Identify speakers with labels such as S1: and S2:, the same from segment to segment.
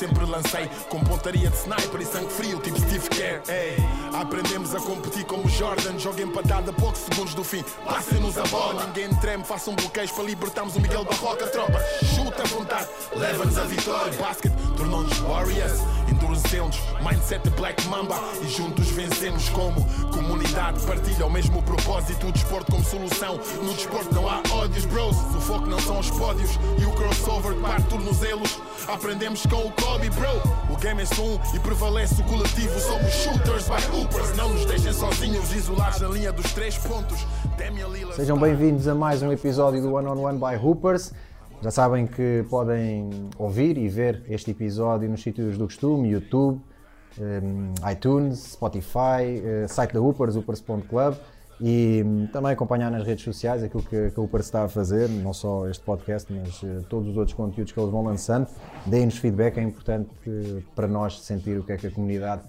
S1: sempre lancei com pontaria de sniper e sangue frio, tipo Steve Kerr. Ei, aprendemos a competir como Jordan, joga empatada a poucos segundos do fim. Passem-nos a bola, ninguém treme, façam bloqueios para libertarmos o Miguel Barroca. Tropa, chuta à vontade, leva-nos a vitória. Basket tornou-nos Warriors, endurecemos, mindset de Black Mamba e juntos vencemos como comunidade. Partilha o mesmo propósito, o desporto como solução. No desporto não há ódios, bros. O foco não são os pódios e o crossover que parte tornozelos. Aprendemos com o Kobe, bro. O game é só um e prevalece o coletivo. Somos shooters by hoopers. Não nos deixem sozinhos, isolados na linha dos três pontos.
S2: Sejam bem-vindos a mais um episódio do One on One by Hoopers. Já sabem que podem ouvir e ver este episódio nos sítios do costume, YouTube, um, iTunes, Spotify, uh, site da Hoopers, hoopers.club e um, também acompanhar nas redes sociais aquilo que, que a Hoopers está a fazer, não só este podcast, mas uh, todos os outros conteúdos que eles vão lançando. Deem-nos feedback, é importante uh, para nós sentir o que é que a comunidade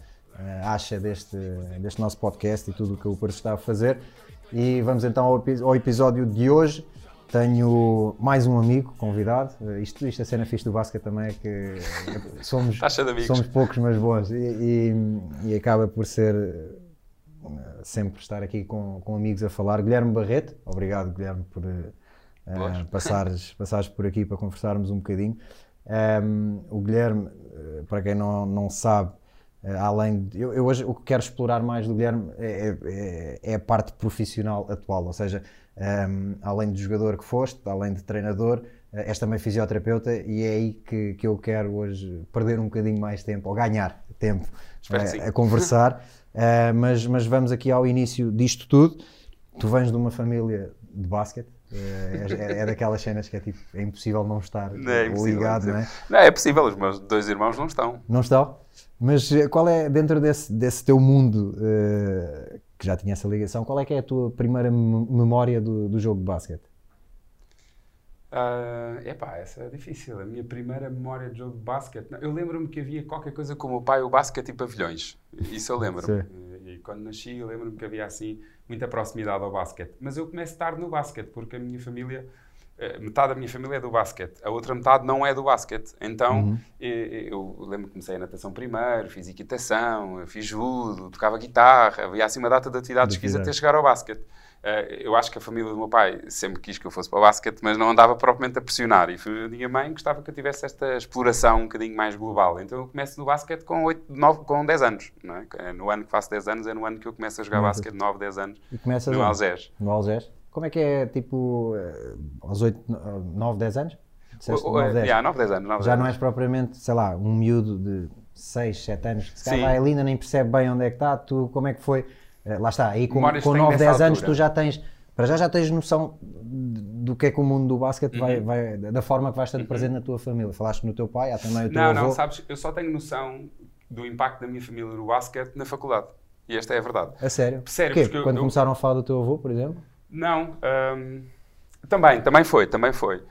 S2: acha deste, deste nosso podcast e tudo o que a Hoopers está a fazer. E vamos então ao, ao episódio de hoje. Tenho mais um amigo convidado. Isto, isto a cena fixe do basquete também é que somos, somos poucos, mas bons. E, e, e, acaba por ser sempre estar aqui com, com amigos a falar. Guilherme Barreto, obrigado Guilherme por uh, passares, passares por aqui para conversarmos um bocadinho. Um, o Guilherme, para quem não, não sabe, além de, eu, eu, hoje o que quero explorar mais do Guilherme é, é, é a parte profissional atual, ou seja, um, além de jogador que foste, além de treinador, eh, és também fisioterapeuta e é aí que, que eu quero hoje perder um bocadinho mais tempo, ou ganhar tempo a, a, conversar. uh, mas, mas vamos aqui ao início disto tudo. Tu vens de uma família de basquete, é, é, é, daquelas cenas que é tipo, é impossível não estar não é ligado, não é?
S3: Não, é possível, os meus dois irmãos não estão.
S2: Não estão? Mas qual é, dentro desse, desse teu mundo, uh, que já tinha essa ligação, qual é que é a tua primeira memória do, do jogo de basquete?
S3: Uh, epá, essa é difícil. A minha primeira memória de jogo de basquete. Eu lembro-me que havia qualquer coisa como o pai, o basquete e pavilhões. Isso eu lembro-me. e, quando nasci, eu lembro-me que havia assim muita proximidade ao basquete. Mas eu começo tarde no basquete, porque a minha família metade da minha família é do basquete, a outra metade não é do basquete. Então, uhum. eu, eu, lembro que comecei a natação primeiro, fiz equitação, fiz judo, tocava guitarra, havia assim uma data de atividades que fiz até chegar ao basquete. Uh, eu acho que a família do meu pai sempre quis que eu fosse para o basquete, mas não andava propriamente a pressionar. E a minha mãe gostava que eu tivesse esta exploração um bocadinho mais global. Então eu começo no basquete com, 8, 9, com 10 anos. É? é no ano que faço 10 anos, é no ano que eu começo a jogar basquete, 9, 10 anos.
S2: E começas
S3: no Algés.
S2: No Algés? Como é que é, tipo, eh, aos 8, 9, 10 anos?
S3: Disseste, 9, 10. Yeah, 9, 10 anos. 9,
S2: Já 10 não és propriamente, sei lá, um miúdo de 6, 7 anos que se calhar vai ali ainda nem percebe bem onde é que está, tu, como é que foi? Eh, lá está, aí com, com 9, 10 altura. anos tu já tens, para já já tens noção do que é que o mundo do basquete uhum. vai, vai, da forma que vais estando uhum. presente na tua família. Falaste no teu pai, há também o teu
S3: não,
S2: avô.
S3: Não, não, sabes, eu só tenho noção do impacto da minha família no basquete na faculdade. E esta é a verdade.
S2: A sério?
S3: Sério.
S2: Porque Quando eu, começaram a falar do teu avô, por exemplo?
S3: Não. Um, também, também foi, também foi.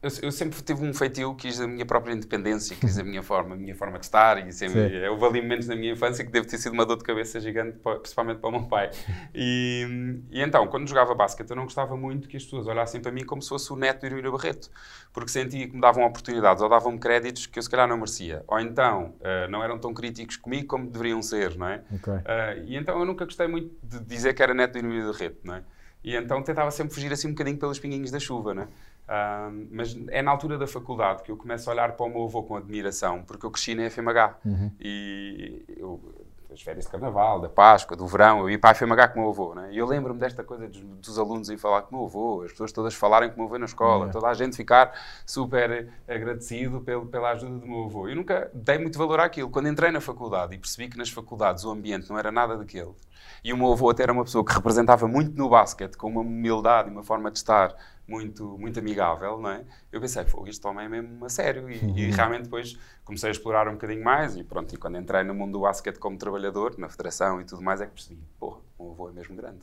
S3: Eu, eu, sempre tive um feitio, quis a minha própria independência, quis a minha forma, a minha forma de estar e sempre, houve ali momentos na minha infância que deve ter sido uma dor de cabeça gigante, principalmente para o meu pai. E, e então, quando jogava basquete, eu não gostava muito que as pessoas olhassem para mim como se fosse o neto de Irmina Barreto, porque sentia que me davam oportunidades ou davam-me créditos que eu se calhar não merecia. Ou então, uh, não eram tão críticos comigo como deveriam ser, não é?
S2: Okay. Uh,
S3: e então eu nunca gostei muito de dizer que era neto de Irmina Barreto, não é? E então tentava sempre fugir assim um bocadinho pelos pinguinhos da chuva, né? Uh, mas é na altura da faculdade que eu começo a olhar para o meu avô com admiração, porque eu cresci na FMH. Uhum. E eu, as férias de carnaval, da Páscoa, do verão, eu ia para a FMH com o meu avô. Né? E eu lembro-me desta coisa dos, dos, alunos em falar com o meu avô, as pessoas todas falarem com o meu avô na escola, toda a gente ficar super agradecido pelo, pela ajuda do meu avô. Eu nunca dei muito valor àquilo. Quando entrei na faculdade e percebi que nas faculdades o ambiente não era nada daquele, e o meu avô até era uma pessoa que representava muito no basquete, com uma humildade e uma forma de estar muito, muito amigável, não é? Eu pensei, fogo, isto homem é mesmo a sério. E, uhum. e, realmente depois comecei a explorar um bocadinho mais e pronto, e quando entrei no mundo do basquete como trabalhador, na federação e tudo mais, é que percebi, porra, o avô é mesmo grande.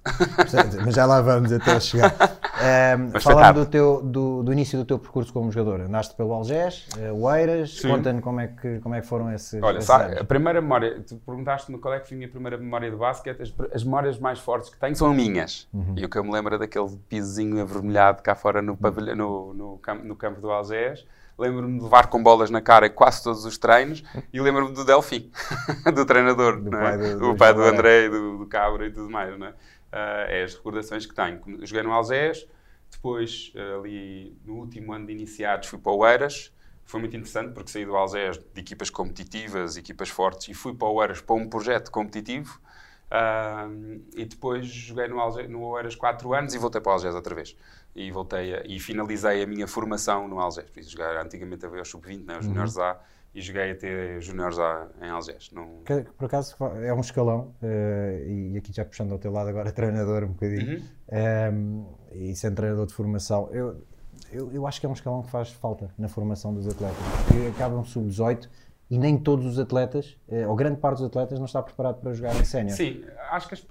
S2: Mas já lá vamos até chegar. Um, falando do, teu, do, do, início do teu percurso como jogador, andaste pelo Algés, uh, o Eiras, conta-me como, é que, como é que foram esses
S3: Olha, esses sabe, a primeira memória, tu perguntaste-me qual é que foi a minha primeira memória de basquete, as, as memórias mais fortes que tenho são minhas. Uhum. E o que eu me lembro é daquele pisozinho avermelhado cá fora no, pavilhão, no, no, campo, no campo do Algés, lembro-me de levar com bolas na cara quase todos os treinos e lembro-me do Delfim, do treinador, do
S2: pai,
S3: é?
S2: do, do
S3: o pai do. André, do, do Cabra e tudo mais. Não é? Ah, é as recordações que tenho. Joguei no Algés, depois ah, ali no último ano de iniciados fui para o Eiras. Foi muito interessante porque saí do Algés de equipas competitivas, equipas fortes, e fui para o Eiras para um projeto competitivo. Ah, e depois joguei no, no Oeiras 4 anos e voltei para o Algés outra vez. E voltei a- e finalizei a minha formação no Algés. Fiz jogar antigamente a ver os sub-20, né, os juniores A, e joguei até juniores A em Algés. Não...
S2: Que, por acaso é um escalão, eh, e aqui já puxando ao teu lado agora, treinador um bocadinho,
S3: Uhum.
S2: eh, e sendo treinador de formação, eu, eu, eu acho que é um escalão que faz falta na formação dos atletas, porque acabam sub-18 e nem todos os atletas, eh, ou grande parte dos atletas, não está preparado para jogar em sénior.
S3: Sim, acho que. as-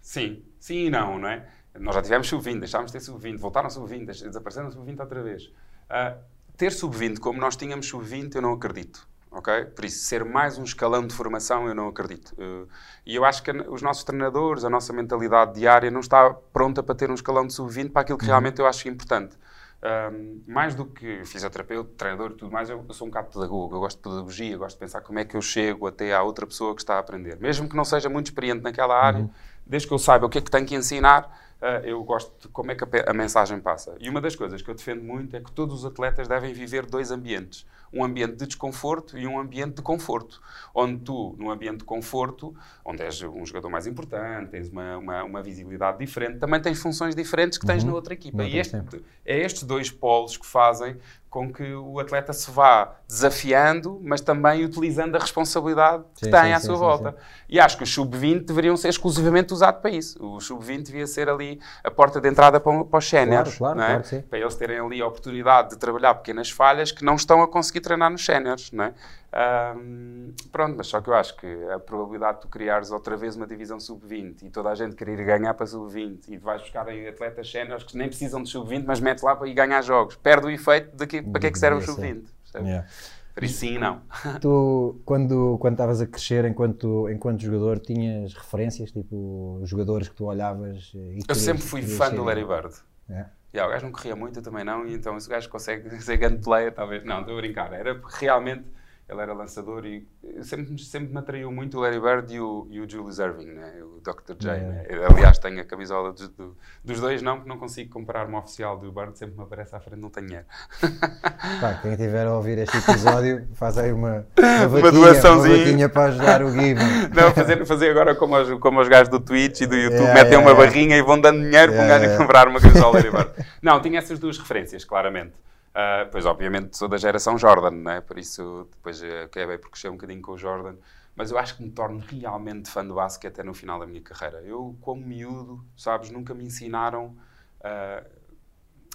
S3: Sim, sim e não, não é? Nós já tivemos sub-20, deixámos de ter sub-20, voltaram sub-20, deix- desapareceram sub-20 outra vez. Ah, ter sub-20 como nós tínhamos sub-20, eu não acredito. Ok? Por isso, ser mais um escalão de formação, eu não acredito. Eh, e eu acho que os nossos treinadores, a nossa mentalidade diária, não está pronta para ter um escalão de sub-20 para aquilo que realmente eu acho importante. Um, mais do que fisioterapeuta, treinador e tudo mais, eu, eu sou um bocado pedagogo. Eu gosto de pedagogia, gosto de pensar como é que eu chego até à outra pessoa que está a aprender. Mesmo que não seja muito experiente naquela área, desde que eu saiba o que é que tenho que ensinar, uh, eu gosto de como é que a, a mensagem passa. E uma das coisas que eu defendo muito é que todos os atletas devem viver dois ambientes. Um ambiente de desconforto e um ambiente de conforto. Onde tu, num ambiente de conforto, onde és um jogador mais importante, tens uma, uma, uma visibilidade diferente, também tens funções diferentes que tens na outra equipa.
S2: Não
S3: E este, é estes dois polos que fazem com que o atleta se vá desafiando, mas também utilizando a responsabilidade que
S2: Sim,
S3: tem
S2: sim,
S3: à sua
S2: sim,
S3: volta. E acho que os sub-20 deveriam ser exclusivamente usados para isso. O sub-20 devia ser ali a porta de entrada para, para os séniores.
S2: claro,
S3: não é?
S2: claro.
S3: Para eles terem ali a oportunidade de trabalhar pequenas falhas que não estão a conseguir treinar nos séniores. Não é? Ahm, pronto, mas só que eu acho que a probabilidade de tu criares outra vez uma divisão sub-20 e toda a gente querer ganhar para sub-20 e vais buscar aí atletas séniores que nem precisam de sub-20, mas metes lá para ir ganhar jogos, perde o efeito de que, para que é que serve o
S2: Devia ser.
S3: sub-20. percebes?
S2: Yeah.
S3: Por isso, sim e não.
S2: Tu, quando quando estavas a crescer enquanto, enquanto jogador, tinhas referências, tipo jogadores que tu olhavas
S3: Eu sempre fui fã
S2: ser?
S3: do Larry Bird.
S2: É.
S3: Yeah, o gajo não corria muito, eu também não, e então se o gajo consegue ser grande player, talvez. Não, estou a brincar. Era porque realmente ele era lançador e sempre, sempre me atraiu muito o Larry Bird e o, e o Julius Irving, né? o Dr. J.
S2: Yeah.
S3: Né? Eu, aliás, tenho a camisola dos, do- dos dois, não, porque não consigo comprar uma oficial do Bird, sempre me aparece à frente, não tenho dinheiro.
S2: Pá, quem estiver a ouvir este episódio, faz aí uma, uma,
S3: doaçãozinha.
S2: uma vaquinha para ajudar o Given.
S3: Não, fazer, fazer agora como os, como os gajos do Twitch e do YouTube,
S2: Yeah,
S3: metem
S2: yeah,
S3: uma barrinha e vão dando dinheiro para um gajo comprar uma camisola Larry Bird. Não, tinha essas duas referências, claramente. Ah, pois, obviamente, sou da geração Jordan, né? por isso depois eh, acabei por crescer um bocadinho com o Jordan. Mas eu acho que me torno realmente fã do basquete até no final da minha carreira. Eu, como miúdo, sabes, nunca me ensinaram. ah,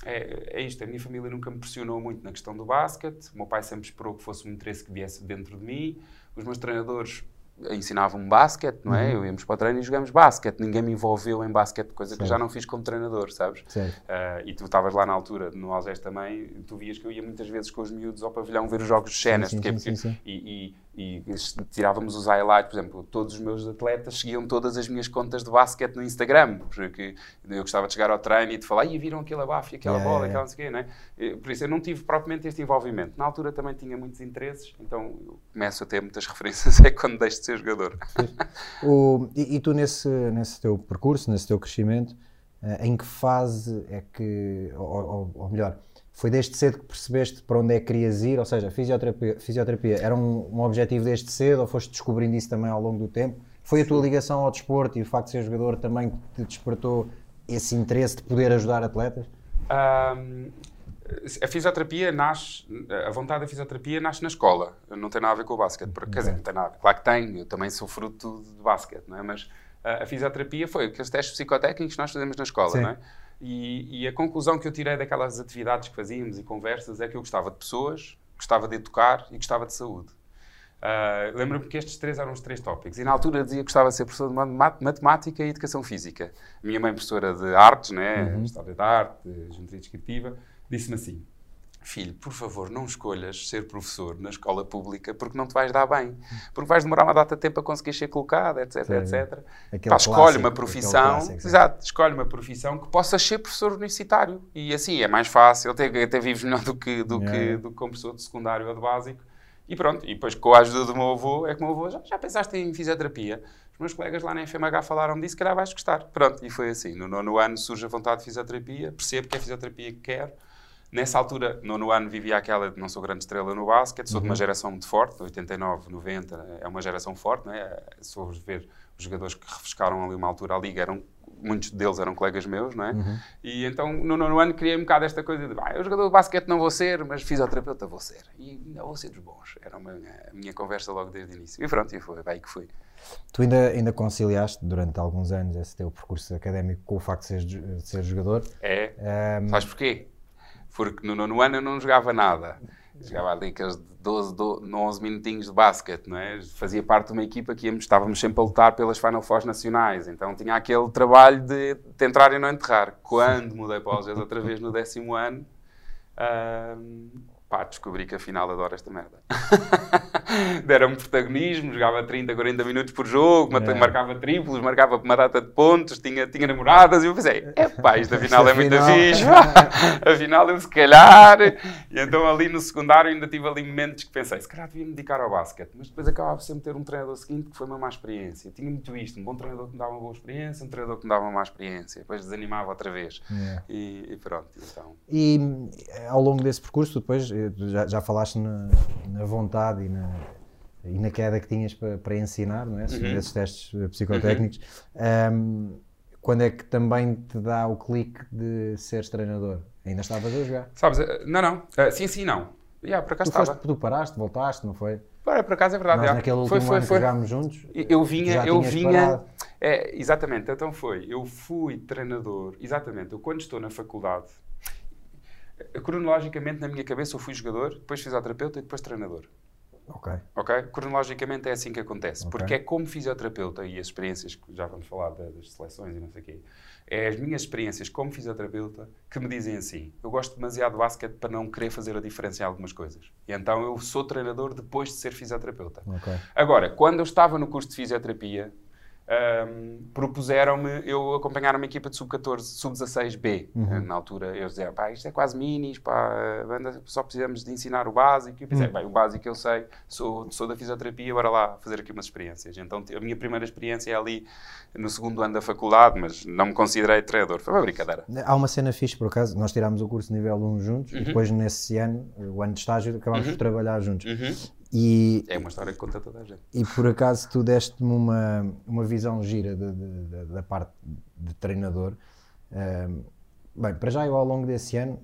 S3: é, é isto, a minha família nunca me pressionou muito na questão do basquete. O meu pai sempre esperou que fosse um interesse que viesse dentro de mim. Os meus treinadores ensinavam-me basquete, não é? Eu íamos para o treino e jogamos basquete. Ninguém me envolveu em basquete, coisa que eu já não fiz como treinador, sabes?
S2: Certo.
S3: Ah, e tu estavas lá na altura, no Algés também, tu vias que eu ia muitas vezes com os miúdos ao pavilhão ver os jogos de cenas,
S2: sim,
S3: porque,
S2: sim, sim, sim.
S3: E, e- e tirávamos os highlights, por exemplo, todos os meus atletas seguiam todas as minhas contas de basquete no Instagram, porque eu gostava de chegar ao treino e de falar, e viram aquele abafo e aquela
S2: Yeah,
S3: bola,
S2: yeah,
S3: aquela não sei o quê, né? Por isso eu não tive propriamente este envolvimento. Na altura também tinha muitos interesses, então começo a ter muitas referências é quando deixo de ser jogador.
S2: O- e, e tu nesse, nesse teu percurso, nesse teu crescimento, eh, em que fase é que, ou, ou- ou melhor, foi desde cedo que percebeste para onde é que querias ir? Ou seja, fisioterapia, fisioterapia era um, um objetivo desde cedo ou foste descobrindo isso também ao longo do tempo? Foi a tua ligação ao desporto e o facto de ser jogador também que te despertou esse interesse de poder ajudar atletas?
S3: Ahm, a fisioterapia nasce, a vontade da fisioterapia nasce na escola, não tem nada a ver com o basquete, porque, quer dizer, não tem nada, claro que tem, eu também sou fruto de basquete, não é? mas ah, a fisioterapia foi aqueles testes psicotécnicos que nós fazemos na escola,
S2: Sim.
S3: não é? E, e a conclusão que eu tirei daquelas atividades que fazíamos e conversas é que eu gostava de pessoas, gostava de educar e gostava de saúde. Ah, Lembro-me que estes três eram os três tópicos. E na altura dizia que gostava de ser professor de ma- matemática e educação física. Minha mãe, professora de artes, né? História da arte, geometria descritiva, disse-me assim: filho, por favor, não escolhas ser professor na escola pública porque não te vais dar bem. Porque vais demorar uma data de tempo a conseguir ser colocado, etc,
S2: Sim.
S3: etc.
S2: Aquele
S3: Pá, escolhe uma profissão,
S2: clássico,
S3: exato, escolhe uma profissão que possas ser professor universitário. E assim, é mais fácil, até, até vives melhor do que, do,
S2: Yeah.
S3: que, do que como professor de secundário ou de básico. E pronto, e depois com a ajuda do meu avô, é que o meu avô, já, já pensaste em fisioterapia? Os meus colegas lá na FMH falaram disso, se calhar vais gostar. Pronto, e foi assim. No nono ano surge a vontade de fisioterapia, percebo que é a fisioterapia que quero. Nessa altura, nono ano, vivia aquela de não sou grande estrela no basquete, sou de uma geração muito forte, de 89, 90, é uma geração forte, não é? Se fores ver os jogadores que refrescaram ali uma altura a liga, eram, muitos deles eram colegas meus, não é? E então, no nono ano, criei um bocado esta coisa de, ah, eu jogador de basquete não vou ser, mas fisioterapeuta vou ser. E ainda vou ser dos bons. Era uma, a minha conversa logo desde o início. E pronto, e foi, vai que fui.
S2: Tu ainda, ainda conciliaste durante alguns anos esse teu percurso académico com o facto de seres, de seres jogador.
S3: É.
S2: Ahm,
S3: Sabes porquê? Porque no nono ano eu não jogava nada. Jogava ali aqueles 12, 12, 11 minutinhos de basquete, não é? Fazia parte de uma equipa que íamos, estávamos sempre a lutar pelas Final Fours nacionais. Então tinha aquele trabalho de, de entrar e não enterrar. Quando mudei para o Algés outra vez no décimo ano, ahm, pá, descobri que afinal adoro esta merda. Deram-me protagonismo, jogava 30, 40 minutos por jogo,
S2: Yeah.
S3: marcava triplos, marcava uma data de pontos, tinha, tinha namoradas, e eu pensei, é pá, isto afinal é muito fixe, afinal eu se calhar. E então ali no secundário ainda tive ali momentos que pensei, se calhar devia me dedicar ao basquete, mas depois acabava sempre ter um treinador seguinte que foi uma má experiência. Tinha muito isto, um bom treinador que me dava uma boa experiência, um treinador que me dava uma má experiência, depois desanimava outra vez.
S2: Yeah.
S3: E, e pronto, então.
S2: E eh, ao longo desse percurso, depois já, já falaste na, na vontade e na, e na queda que tinhas para, para ensinar, não é? Segundo esses testes eh, psicotécnicos. Ahm, quando é que também te dá o clique de seres treinador? Ainda estavas a jogar?
S3: Sabes, eh, não, não, Eh, sim, sim, não. Yeah, por acaso
S2: Tu, foste, tu paraste, voltaste, não foi?
S3: Ora, por acaso é verdade.
S2: Nós naquele
S3: foi,
S2: último
S3: foi,
S2: ano
S3: foi.
S2: que jogámos juntos.
S3: Eu vinha, eu vinha. É, exatamente, então foi. Eu fui treinador. Exatamente, eu quando estou na faculdade, cronologicamente na minha cabeça eu fui jogador, depois fisioterapeuta e depois treinador.
S2: Ok.
S3: Ok? Cronologicamente é assim que acontece.
S2: Ok.
S3: Porque é como fisioterapeuta e as experiências que já vamos falar da- das seleções e não sei o quê, é as minhas experiências como fisioterapeuta que me dizem assim: eu gosto demasiado de basquete para não querer fazer a diferença em algumas coisas. E então eu sou treinador depois de ser fisioterapeuta.
S2: Ok.
S3: Agora, quando eu estava no curso de fisioterapia, ahm, propuseram-me eu acompanhar uma equipa de sub-14, sub-16B.
S2: Uhum.
S3: Na altura, eles diziam, pá, isto é quase minis, pá, anda, só precisamos de ensinar o básico. E eu pensei,
S2: Uhum.
S3: bem, o básico eu sei, sou, sou da fisioterapia, bora lá fazer aqui umas experiências. Então, a minha primeira experiência é ali no segundo ano da faculdade, mas não me considerei treinador. Foi uma brincadeira.
S2: Há uma cena fixe, por acaso, nós tirámos o curso nível 1 juntos
S3: Uhum.
S2: e depois nesse ano, o ano de estágio, acabámos por trabalhar juntos. E,
S3: É uma história que conta toda a gente.
S2: e por acaso tu deste-me uma, uma visão gira de- de- de- da parte de treinador. Ahm, bem, para já eu ao longo desse ano,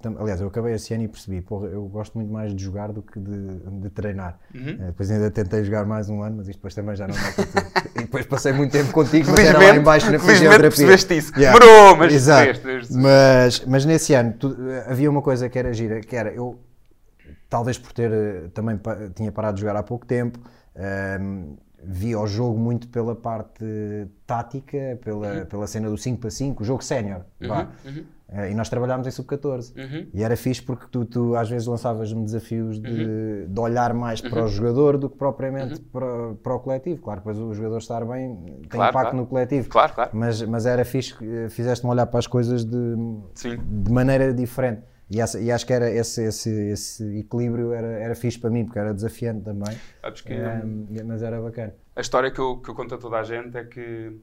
S2: tam- aliás, eu acabei esse ano e percebi, porra, eu gosto muito mais de jogar do que de, de treinar.
S3: Uhum.
S2: Eh, depois ainda tentei jogar mais um ano, mas isto depois também já não dá para tudo. E depois passei muito tempo contigo, mas era lá em baixo na fisioterapia.
S3: percebeste isso.
S2: Yeah.
S3: Demorou, mas
S2: Exato.
S3: percebeste.
S2: Mas, mas nesse ano tu- havia uma coisa que era gira, que era eu, talvez por ter eh, também tinha parado de jogar há pouco tempo, ehm, via o jogo muito pela parte tática, pela, pela cena do 5 para 5, o jogo sénior. vá. Eh, e nós trabalhámos em sub-14. E era fixe porque tu, tu às vezes lançavas-me desafios de, de olhar mais para o jogador do que propriamente para, para o coletivo. Claro, depois o jogador estar bem tem
S3: Claro,
S2: impacto
S3: claro.
S2: no coletivo.
S3: Claro, claro.
S2: Mas, mas era fixe, eh, fizeste-me olhar para as coisas de,
S3: Sim.
S2: de maneira diferente. E, essa- e acho que era esse, esse, esse equilíbrio era, era fixe para mim, porque era desafiante também.
S3: Sabes que
S2: mas era bacana.
S3: a história que eu, que eu conto a toda a gente é que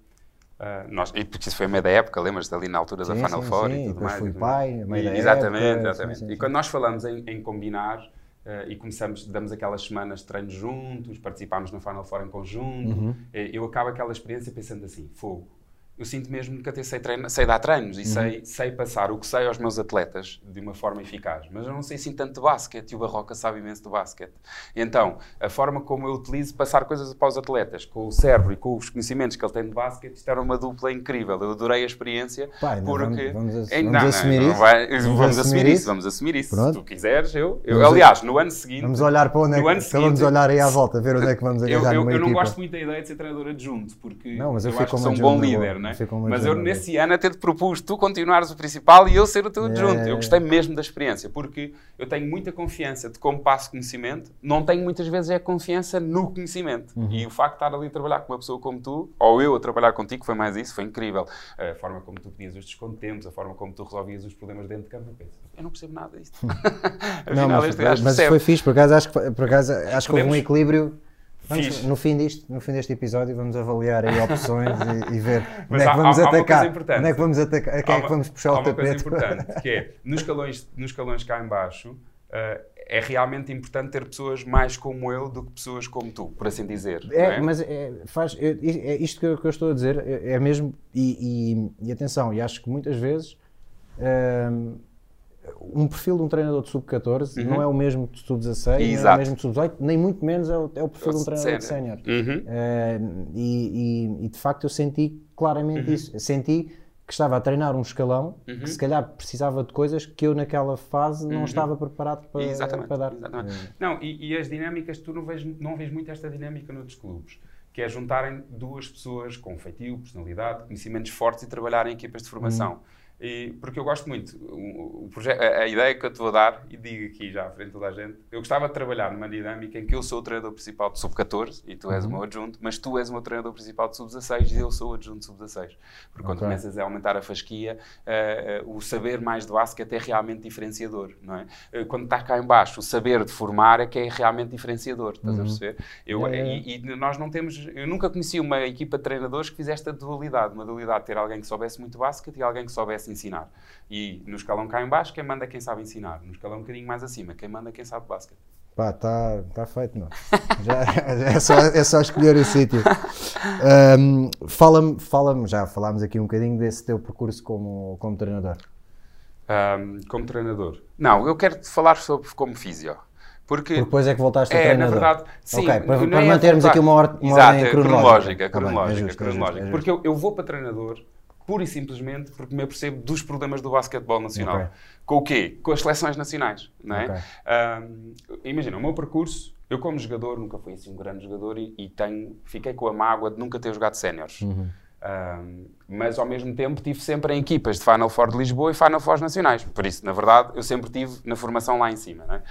S3: ah, nós, e porque isso foi a meio da época, lembras-te ali na altura da
S2: Sim,
S3: Final
S2: sim,
S3: Four
S2: sim,
S3: e tudo mais.
S2: fui
S3: e tudo
S2: pai, a meio
S3: E-
S2: da
S3: exatamente,
S2: época,
S3: exatamente.
S2: sim, sim,
S3: e quando nós falamos em, em combinar ah, e começamos, damos aquelas semanas de treino juntos, participámos no Final Four em conjunto,
S2: Uhum.
S3: eh, eu acabo aquela experiência pensando assim, fogo. Eu sinto mesmo que até sei, treina- sei dar treinos e
S2: Uhum.
S3: sei, sei passar o que sei aos meus atletas de uma forma eficaz. Mas eu não sei assim tanto de basquete e o Barroca sabe imenso de basquete. Então, a forma como eu utilizo passar coisas para os atletas, com o cérebro e com os conhecimentos que ele tem de basquete, isto era uma dupla incrível. Eu adorei a experiência.
S2: Ainda
S3: porque...
S2: vamos- vamos vamos assumir isso?
S3: vai-
S2: Vamos
S3: Vamos,
S2: assumir
S3: assumir
S2: isso?
S3: isso, vamos assumir isso.
S2: Pronto.
S3: Se tu quiseres, eu. eu
S2: Vamos
S3: aliás, no ano seguinte.
S2: Vamos olhar para onde é que
S3: ano
S2: de
S3: seguinte-
S2: olhar aí à volta, ver onde é que vamos
S3: eu,
S2: agarrar
S3: eu,
S2: numa
S3: eu não gosto muito da ideia de ser treinador adjunto, porque
S2: Não, mas eu
S3: eu acho que sou um bom líder. Não é? Mas eu nesse ano até te propus tu continuares o principal e eu ser o teu adjunto.
S2: É.
S3: Eu gostei mesmo da experiência, porque eu tenho muita confiança de como passo conhecimento, não tenho muitas vezes é confiança no conhecimento.
S2: Uhum.
S3: E o facto de estar ali a trabalhar com uma pessoa como tu, ou eu a trabalhar contigo, foi mais isso, foi incrível. A forma como tu pedias os descontempos, a forma como tu resolvias os problemas dentro de campo, eu penso, eu não percebo nada disto.
S2: Não,
S3: Afinal,
S2: mas,
S3: gajo
S2: mas
S3: percebe.
S2: foi fixe, por acaso acho que, por acaso, acho que houve um equilíbrio. Vamos, no, fim disto, no fim deste episódio vamos avaliar aí opções e, e ver onde é que
S3: há-
S2: vamos
S3: há- há uma
S2: atacar. Onde é que vamos atacar? Quem
S3: Há
S2: é que vamos puxar
S3: há
S2: o
S3: uma coisa
S2: tapete?
S3: importante, que é, nos escalões, nos escalões cá em baixo, eh, é realmente importante ter pessoas mais como eu do que pessoas como tu, por assim dizer. não
S2: É, mas é, faz, é, é isto que eu, que eu estou a dizer, é, é mesmo, e, e- e atenção, e acho que muitas vezes hum, um perfil de um treinador de sub-14 não é o mesmo de sub-16, nem é o
S3: Uhum.
S2: Mesmo de sub-18, nem muito menos é o, é o perfil de um treinador de sénior.
S3: Uhum.
S2: Eh, e, e- e, de facto eu senti
S3: Uhum.
S2: claramente isso. Senti que estava a treinar um escalão
S3: Uhum.
S2: que se calhar precisava de coisas que eu naquela fase não estava preparado para,
S3: Exatamente.
S2: para dar.
S3: exatamente.
S2: Eh,
S3: Não, e, e as dinâmicas, tu não vês, não vês muito esta dinâmica noutros clubes, que é juntarem duas pessoas com feitio, personalidade, conhecimentos fortes e trabalharem em equipas de formação.
S2: Hum.
S3: E, porque eu gosto muito, o, o a, a ideia que eu te vou dar, e digo aqui já à frente de toda a gente, eu gostava de trabalhar numa dinâmica em que eu sou o treinador principal de sub-14 e tu és
S2: Uhum.
S3: o meu adjunto, mas tu és o meu treinador principal de sub-16 e eu sou o adjunto de sub-16. Porque quando
S2: Ok.
S3: começas a aumentar a fasquia, eh, eh, o saber mais do basquete é realmente diferenciador, não é? Eh, quando está cá em baixo, o saber de formar é que é realmente diferenciador, estás a perceber? Eu,
S2: Yeah, yeah.
S3: E, e nós não temos, eu nunca conheci uma equipa de treinadores que fizesse esta dualidade, uma dualidade de ter alguém que soubesse muito basquete e alguém que soubesse ensinar. E no escalão cá em baixo, quem manda é quem sabe ensinar. No escalão um bocadinho mais acima, quem manda é quem sabe basquete.
S2: Pá, está tá feito, não. Já, é, só, é só escolher o sítio. Ahm, Fala-me, fala já falámos aqui um bocadinho desse teu percurso como, como treinador.
S3: Ahm, como treinador. Não, eu quero te falar sobre como físio. Porque
S2: Porque depois é que voltaste a
S3: É, na
S2: treinador.
S3: verdade, sim.
S2: Ok, para, para
S3: é
S2: mantermos
S3: voltar-
S2: aqui uma, or, uma
S3: Exato,
S2: ordem
S3: é
S2: cronológica.
S3: cronológica,
S2: Tá bem, é
S3: cronológica,
S2: justo, é justo,
S3: cronológica.
S2: é justo.
S3: Porque eu, eu vou para treinador pura e simplesmente porque me apercebo dos problemas do basquetebol nacional.
S2: Ok.
S3: Com o quê? Com as seleções nacionais, não é?
S2: Ok.
S3: Ahm, imagina, o meu percurso, eu como jogador nunca fui assim um grande jogador e, e tenho, fiquei com a mágoa de nunca ter jogado séniores.
S2: Uhum.
S3: Ahm, mas ao mesmo tempo tive sempre em equipas de Final Four de Lisboa e Final Four nacionais. Por isso, na verdade, eu sempre tive na formação lá em cima. Não é?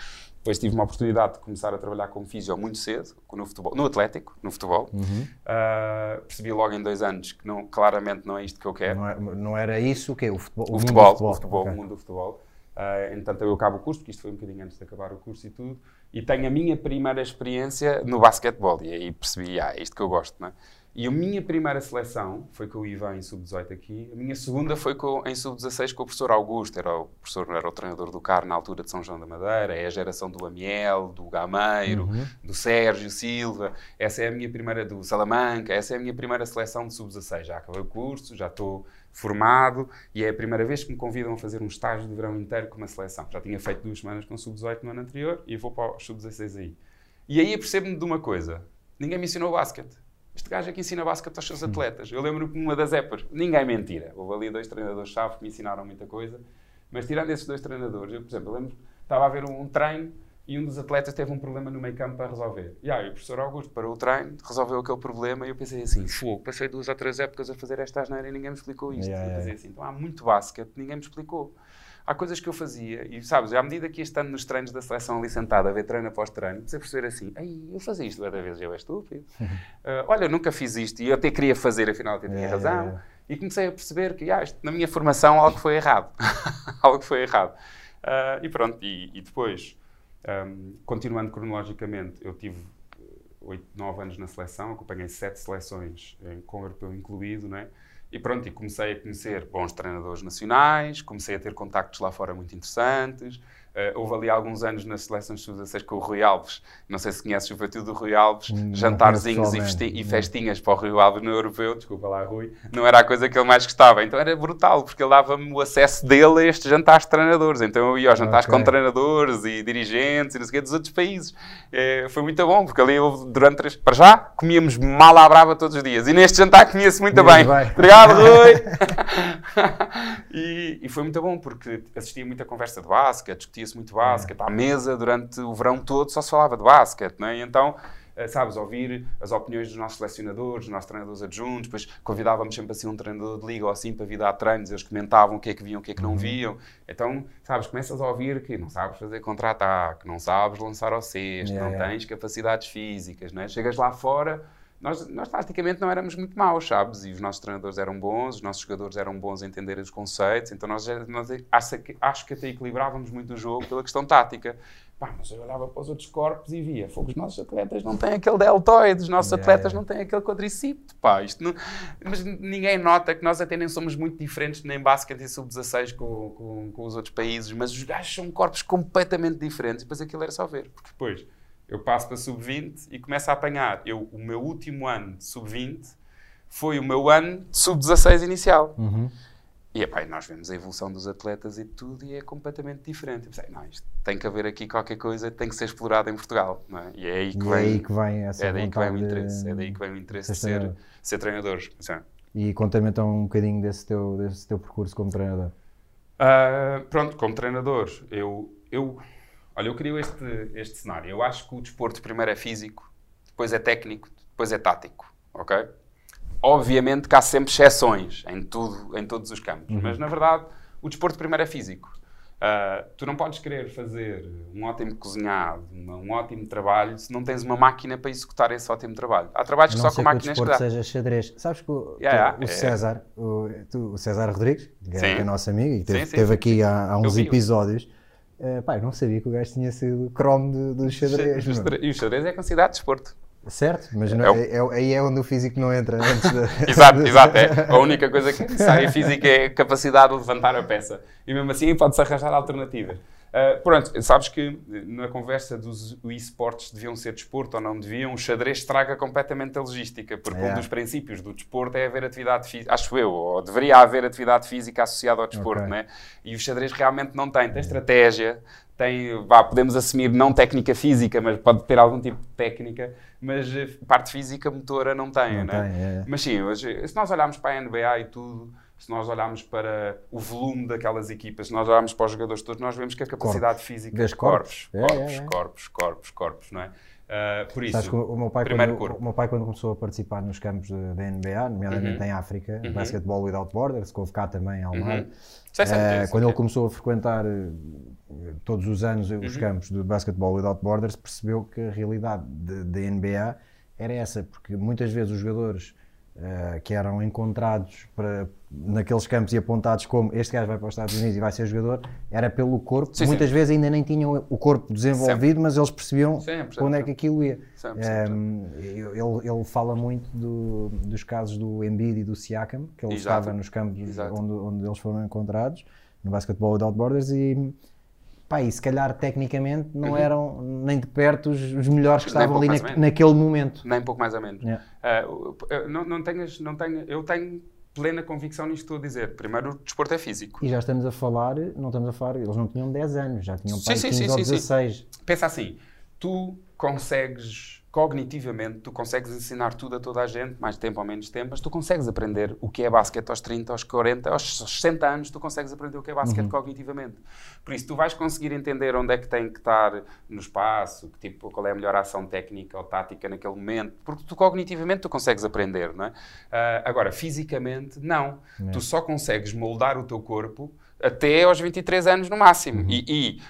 S3: Depois tive uma oportunidade de começar a trabalhar como físio muito cedo, no, futebol, no Atlético, no futebol.
S2: Uhum.
S3: Ah, percebi logo em dois anos que não, claramente não é isto que eu quero.
S2: Não, é- não era isso o quê? O futebol?
S3: O
S2: mundo
S3: futebol,
S2: do
S3: o futebol,
S2: ok.
S3: o mundo do futebol. Ah, entretanto, eu acabo o curso, porque isto foi um bocadinho antes de acabar o curso e tudo, e tenho a minha primeira experiência no basquetebol, e aí percebi, ah, é isto que eu gosto, não é? E a minha primeira seleção foi com o Ivan em sub-18 aqui, a minha segunda foi com, em sub-16 com o professor Augusto, era o professor, era o treinador do CAR na altura de São João da Madeira, é a geração do Amiel, do Gameiro, do Sérgio Silva, essa é a minha primeira, do Salamanca, essa é a minha primeira seleção de sub-16, já acabei o curso, já estou formado e é a primeira vez que me convidam a fazer um estágio de verão inteiro com uma seleção. Já tinha feito duas semanas com sub-18 no ano anterior e vou para o sub-16 aí. E aí apercebo-me de uma coisa: ninguém me ensinou basquete. Este gajo é que ensina basquete aos seus atletas. Eu lembro que numa das épocas, ninguém mentira. Houve ali dois treinadores-chave que me ensinaram muita coisa, mas tirando esses dois treinadores, eu, por exemplo, eu lembro que estava a ver um, um treino e um dos atletas teve um problema no meio campo para resolver. E aí o professor Augusto parou o treino, resolveu aquele problema e eu pensei assim, fogo, passei duas ou três épocas a fazer esta asneira e ninguém me explicou isto.
S2: Yeah,
S3: eu pensei assim, então há muito basquete, ninguém me explicou. Há coisas que eu fazia, e sabes, à medida que ia estando nos treinos da seleção ali sentado a ver treino após treino, comecei a perceber assim: Ei, eu fazia isto várias vezes, eu é estúpido. Ah, olha, eu nunca fiz isto e eu até queria fazer, afinal até tinha razão. E comecei a perceber que ah, isto, na minha formação algo foi errado. algo foi errado. Ah, e pronto, e, e depois, ahm, continuando cronologicamente, eu tive 8, 9 anos na seleção, acompanhei 7 seleções, com o europeu incluído, não é? E pronto, e comecei a conhecer bons treinadores nacionais, comecei a ter contactos lá fora muito interessantes. Eh, houve ali alguns anos nas seleções sub-16 com o Rui Alves. Não sei se conheces o feitio do Rui Alves.
S2: Hum,
S3: jantarzinhos e, e festinhas para o Rui Alves no europeu. Desculpa lá, Rui. Não era a coisa que ele mais gostava. Então era brutal, porque ele dava-me o acesso dele a estes jantares de treinadores. Então eu ia aos jantares
S2: Ok.
S3: com treinadores e dirigentes e não sei o quê dos outros países. Eh, foi muito bom, porque ali houve, durante três... Para já, comíamos mal à brava todos os dias. E neste jantar comia-se muito bem.
S2: bem.
S3: Obrigado, Rui! e, e foi muito bom, porque assistia muita conversa de basquete, discutia-se muito basquete. À mesa, durante o verão todo, só se falava de basquete, não é? E então uh, sabes, ouvir as opiniões dos nossos selecionadores, dos nossos treinadores adjuntos, depois convidávamos sempre assim um treinador de liga ou assim para vir dar treinos, eles comentavam o que é que viam, o que é que não uhum. viam. Então, sabes, começas a ouvir que não sabes fazer contra-ataque, não sabes lançar ao cesto, yeah, não tens capacidades físicas, não é? Chegas lá fora nós, nós taticamente não éramos muito maus, sabes? E os nossos treinadores eram bons, os nossos jogadores eram bons a entender os conceitos, então nós, nós acho, que, até equilibrávamos muito o jogo pela questão tática. Pá, mas eu olhava para os outros corpos e via, fogo, os nossos atletas não têm aquele deltoide, os nossos atletas não têm aquele quadricípede, pá, isto não... Mas ninguém nota que nós até nem somos muito diferentes nem basquete e sub-16 com, com, com os outros países, mas os gajos são corpos completamente diferentes e depois aquilo era só ver, porque depois eu passo para sub-20 e começo a apanhar. Eu, o meu último ano de sub-20 foi o meu ano de sub-16 inicial. Uhum. E epá, nós vemos a evolução dos atletas e tudo e é completamente diferente. Eu pensei, não, isto tem que haver aqui qualquer coisa, tem que ser explorado em Portugal. É? E é aí que,
S2: e
S3: vem, é
S2: aí que vem essa
S3: é daí que vem o interesse. É daí que vem o interesse de ser, ser treinador. Sim.
S2: E conta-me então um bocadinho desse teu, desse teu percurso como treinador.
S3: Uh, pronto, como treinador, eu, eu Olha, eu crio este, este cenário. Eu acho que o desporto primeiro é físico, depois é técnico, depois é tático, ok? Obviamente que há sempre exceções em, tudo, em todos os campos, uhum. mas na verdade o desporto primeiro é físico. Uh, tu não podes querer fazer um ótimo cozinhado, uma, um ótimo trabalho, se não tens uma máquina para executar esse ótimo trabalho. Há trabalhos que só com máquinas
S2: que dá. seja xadrez. Sabes que o, yeah, o é. César, o, tu, o, César Rodrigues, que é, é nosso amigo e teve, sim, sim, teve aqui há, há uns episódios, Uh, pá, eu não sabia que o gajo tinha sido cromo do, do xadrez.
S3: E o xadrez é considerado desporto.
S2: Certo, mas não, é, é, aí é onde o físico não entra.
S3: De... exato, exato. É. A única coisa que é necessária física é a capacidade de levantar a peça. E mesmo assim pode-se arranjar alternativas. Uh, pronto, sabes que na conversa dos esportes deviam ser desporto ou não deviam, o xadrez estraga completamente a logística, porque é. um dos princípios do desporto é haver atividade física, acho eu, ou deveria haver atividade física associada ao desporto, okay. né? E o xadrez realmente não tem. Tem estratégia, tem, vá, podemos assumir não técnica física, mas pode ter algum tipo de técnica, mas eh, parte física motora não tem, não né? Tem, é. Mas sim, hoje, se nós olharmos para a NBA e tudo se nós olharmos para o volume daquelas equipas, se nós olharmos para os jogadores todos, nós vemos que a capacidade Corpo. física...
S2: Vês corpos.
S3: Corpos, corpos, é, é, é. corpos, corpos, corpos, não é? Uh, por isso,
S2: o meu, pai, quando, o meu pai, quando começou a participar nos campos da NBA, nomeadamente uhum. em África, uhum. Basketball Without Borders, que houve cá também em Almar, uhum. uh, quando ele começou a frequentar uh, todos os anos os uhum. campos de Basketball Without Borders, percebeu que a realidade da NBA era essa, porque muitas vezes os jogadores Uh, que eram encontrados para, naqueles campos e apontados como este gajo vai para os Estados Unidos e vai ser jogador, era pelo corpo. Sim, Muitas sim. vezes ainda nem tinham o corpo desenvolvido, Sempre. mas eles percebiam Sempre. onde é que aquilo ia. Um, ele, ele fala muito do, dos casos do Embiid e do Siakam, que ele Exato. estava nos campos onde, onde eles foram encontrados, no Basketball Without Borders, e pá, e se calhar tecnicamente não uhum. eram nem de perto os, os melhores que estavam ali na, naquele momento.
S3: Nem pouco mais ou menos. Yeah. Uh, não, não, tenhas, não tenho, eu tenho plena convicção nisto que estou a dizer. Primeiro, o desporto é físico.
S2: E já estamos a falar, não estamos a falar, eles não tinham 10 anos, já tinham pai, sim, 15 sim, ou 16. Sim.
S3: Pensa assim, tu consegues cognitivamente, tu consegues ensinar tudo a toda a gente, mais tempo ou menos tempo, mas tu consegues aprender o que é basquete aos 30, aos 40, aos 60 anos, tu consegues aprender o que é basquete uhum. cognitivamente. Por isso, tu vais conseguir entender onde é que tem que estar no espaço, que tipo, qual é a melhor ação técnica ou tática naquele momento, porque tu cognitivamente tu consegues aprender, não é? Uh, agora, fisicamente, não. não. Tu só consegues moldar o teu corpo até aos 23 anos no máximo. Uhum. E, e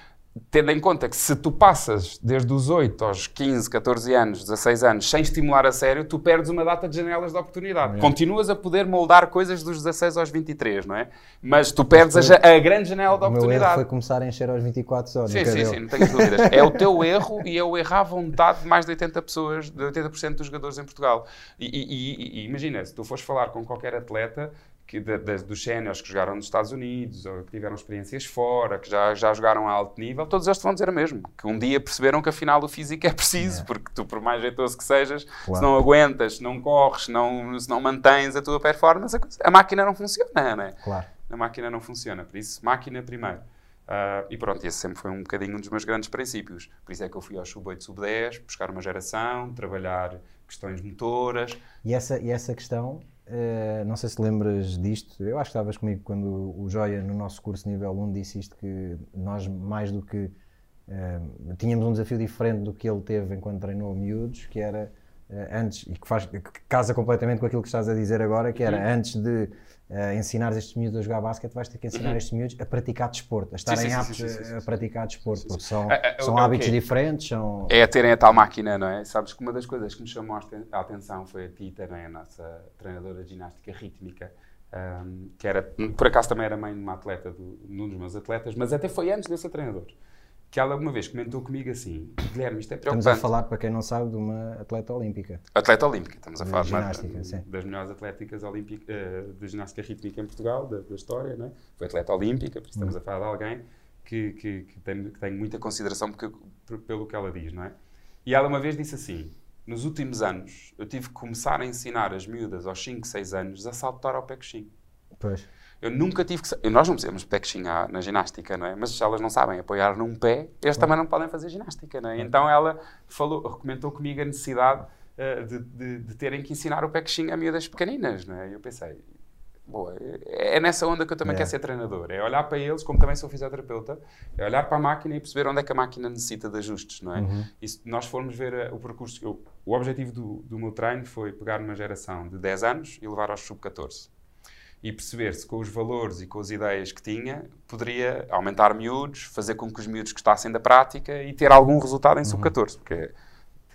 S3: tendo em conta que se tu passas desde os 8 aos 15, 14 anos, 16 anos, sem estimular a sério, tu perdes uma data de janelas de oportunidade. É. Continuas a poder moldar coisas dos 16 aos 23, não é? Mas tu perdes a, a, grande janela de oportunidade. O meu erro
S2: foi começar a encher aos 24 só.
S3: Sim, sim, sim, não tenho dúvidas. é o teu erro e é o erro à vontade de mais de 80 pessoas, de 80% dos jogadores em Portugal. E, e, e imagina, se tu fores falar com qualquer atleta, que de, de, dos séniores que jogaram nos Estados Unidos ou que tiveram experiências fora, que já, já jogaram a alto nível, todos eles te vão dizer o mesmo. Que um dia perceberam que afinal o físico é preciso, é. porque tu, por mais jeitoso que sejas, claro. se não aguentas, se não corres, se não, se não mantens a tua performance, a, a máquina não funciona, não é?
S2: Claro.
S3: A máquina não funciona. Por isso, máquina primeiro. Uh, e pronto, esse sempre foi um bocadinho um dos meus grandes princípios. Por isso é que eu fui ao sub-8, sub-10, buscar uma geração, trabalhar questões motoras.
S2: E essa, e essa questão Uh, não sei se lembras disto, eu acho que estavas comigo quando o Joia, no nosso curso nível 1, disse isto: que nós, mais do que uh, tínhamos um desafio diferente do que ele teve enquanto treinou miúdos, que era uh, antes, e que, faz, que casa completamente com aquilo que estás a dizer agora, que era uhum. antes de uh, ensinar estes miúdos a jogar basquete, vais ter que ensinar uhum. estes miúdos a praticar desporto, a estarem aptos a praticar desporto, porque são, são hábitos okay. diferentes. São...
S3: É a terem a tal máquina, não é? Sabes que uma das coisas que me chamou a atenção foi a Tita, não é? a nossa treinadora de ginástica rítmica, um, que era, por acaso também era mãe de uma atleta, do, de um dos meus atletas, mas até foi antes desse treinador que ela uma vez comentou comigo assim: Guilherme, isto é preocupante.
S2: Estamos a falar, para quem não sabe, de uma atleta olímpica.
S3: Atleta olímpica, estamos a falar de ginástica, de, sim. das melhores atléticas olímpica, uh, de ginástica rítmica em Portugal, da, da história, não é? Foi atleta olímpica, por isso estamos hum. a falar de alguém que, que, que, tem, que tem muita consideração porque, por, pelo que ela diz, não é? E ela uma vez disse assim: nos últimos anos eu tive que começar a ensinar as miúdas aos 5, 6 anos a saltar ao pé coxinho.
S2: Pois.
S3: Eu nunca tive que. Nós não pé coxinha na ginástica, não é? Mas se elas não sabem apoiar num pé, eles também não podem fazer ginástica, não é? Então ela falou, comentou comigo a necessidade uh, de, de, de, terem que ensinar o pé coxinha a miúdas pequeninas, não é? E eu pensei, boa, é, é nessa onda que eu também quero ser treinador. É olhar para eles, como também sou fisioterapeuta, é olhar para a máquina e perceber onde é que a máquina necessita de ajustes, não é? Uhum. E se nós formos ver uh, o percurso, eu, o objetivo do, do meu treino foi pegar uma geração de 10 anos e levar aos sub-14 e perceber se com os valores e com as ideias que tinha poderia aumentar miúdos, fazer com que os miúdos gostassem da prática e ter algum resultado em uhum. sub-14, porque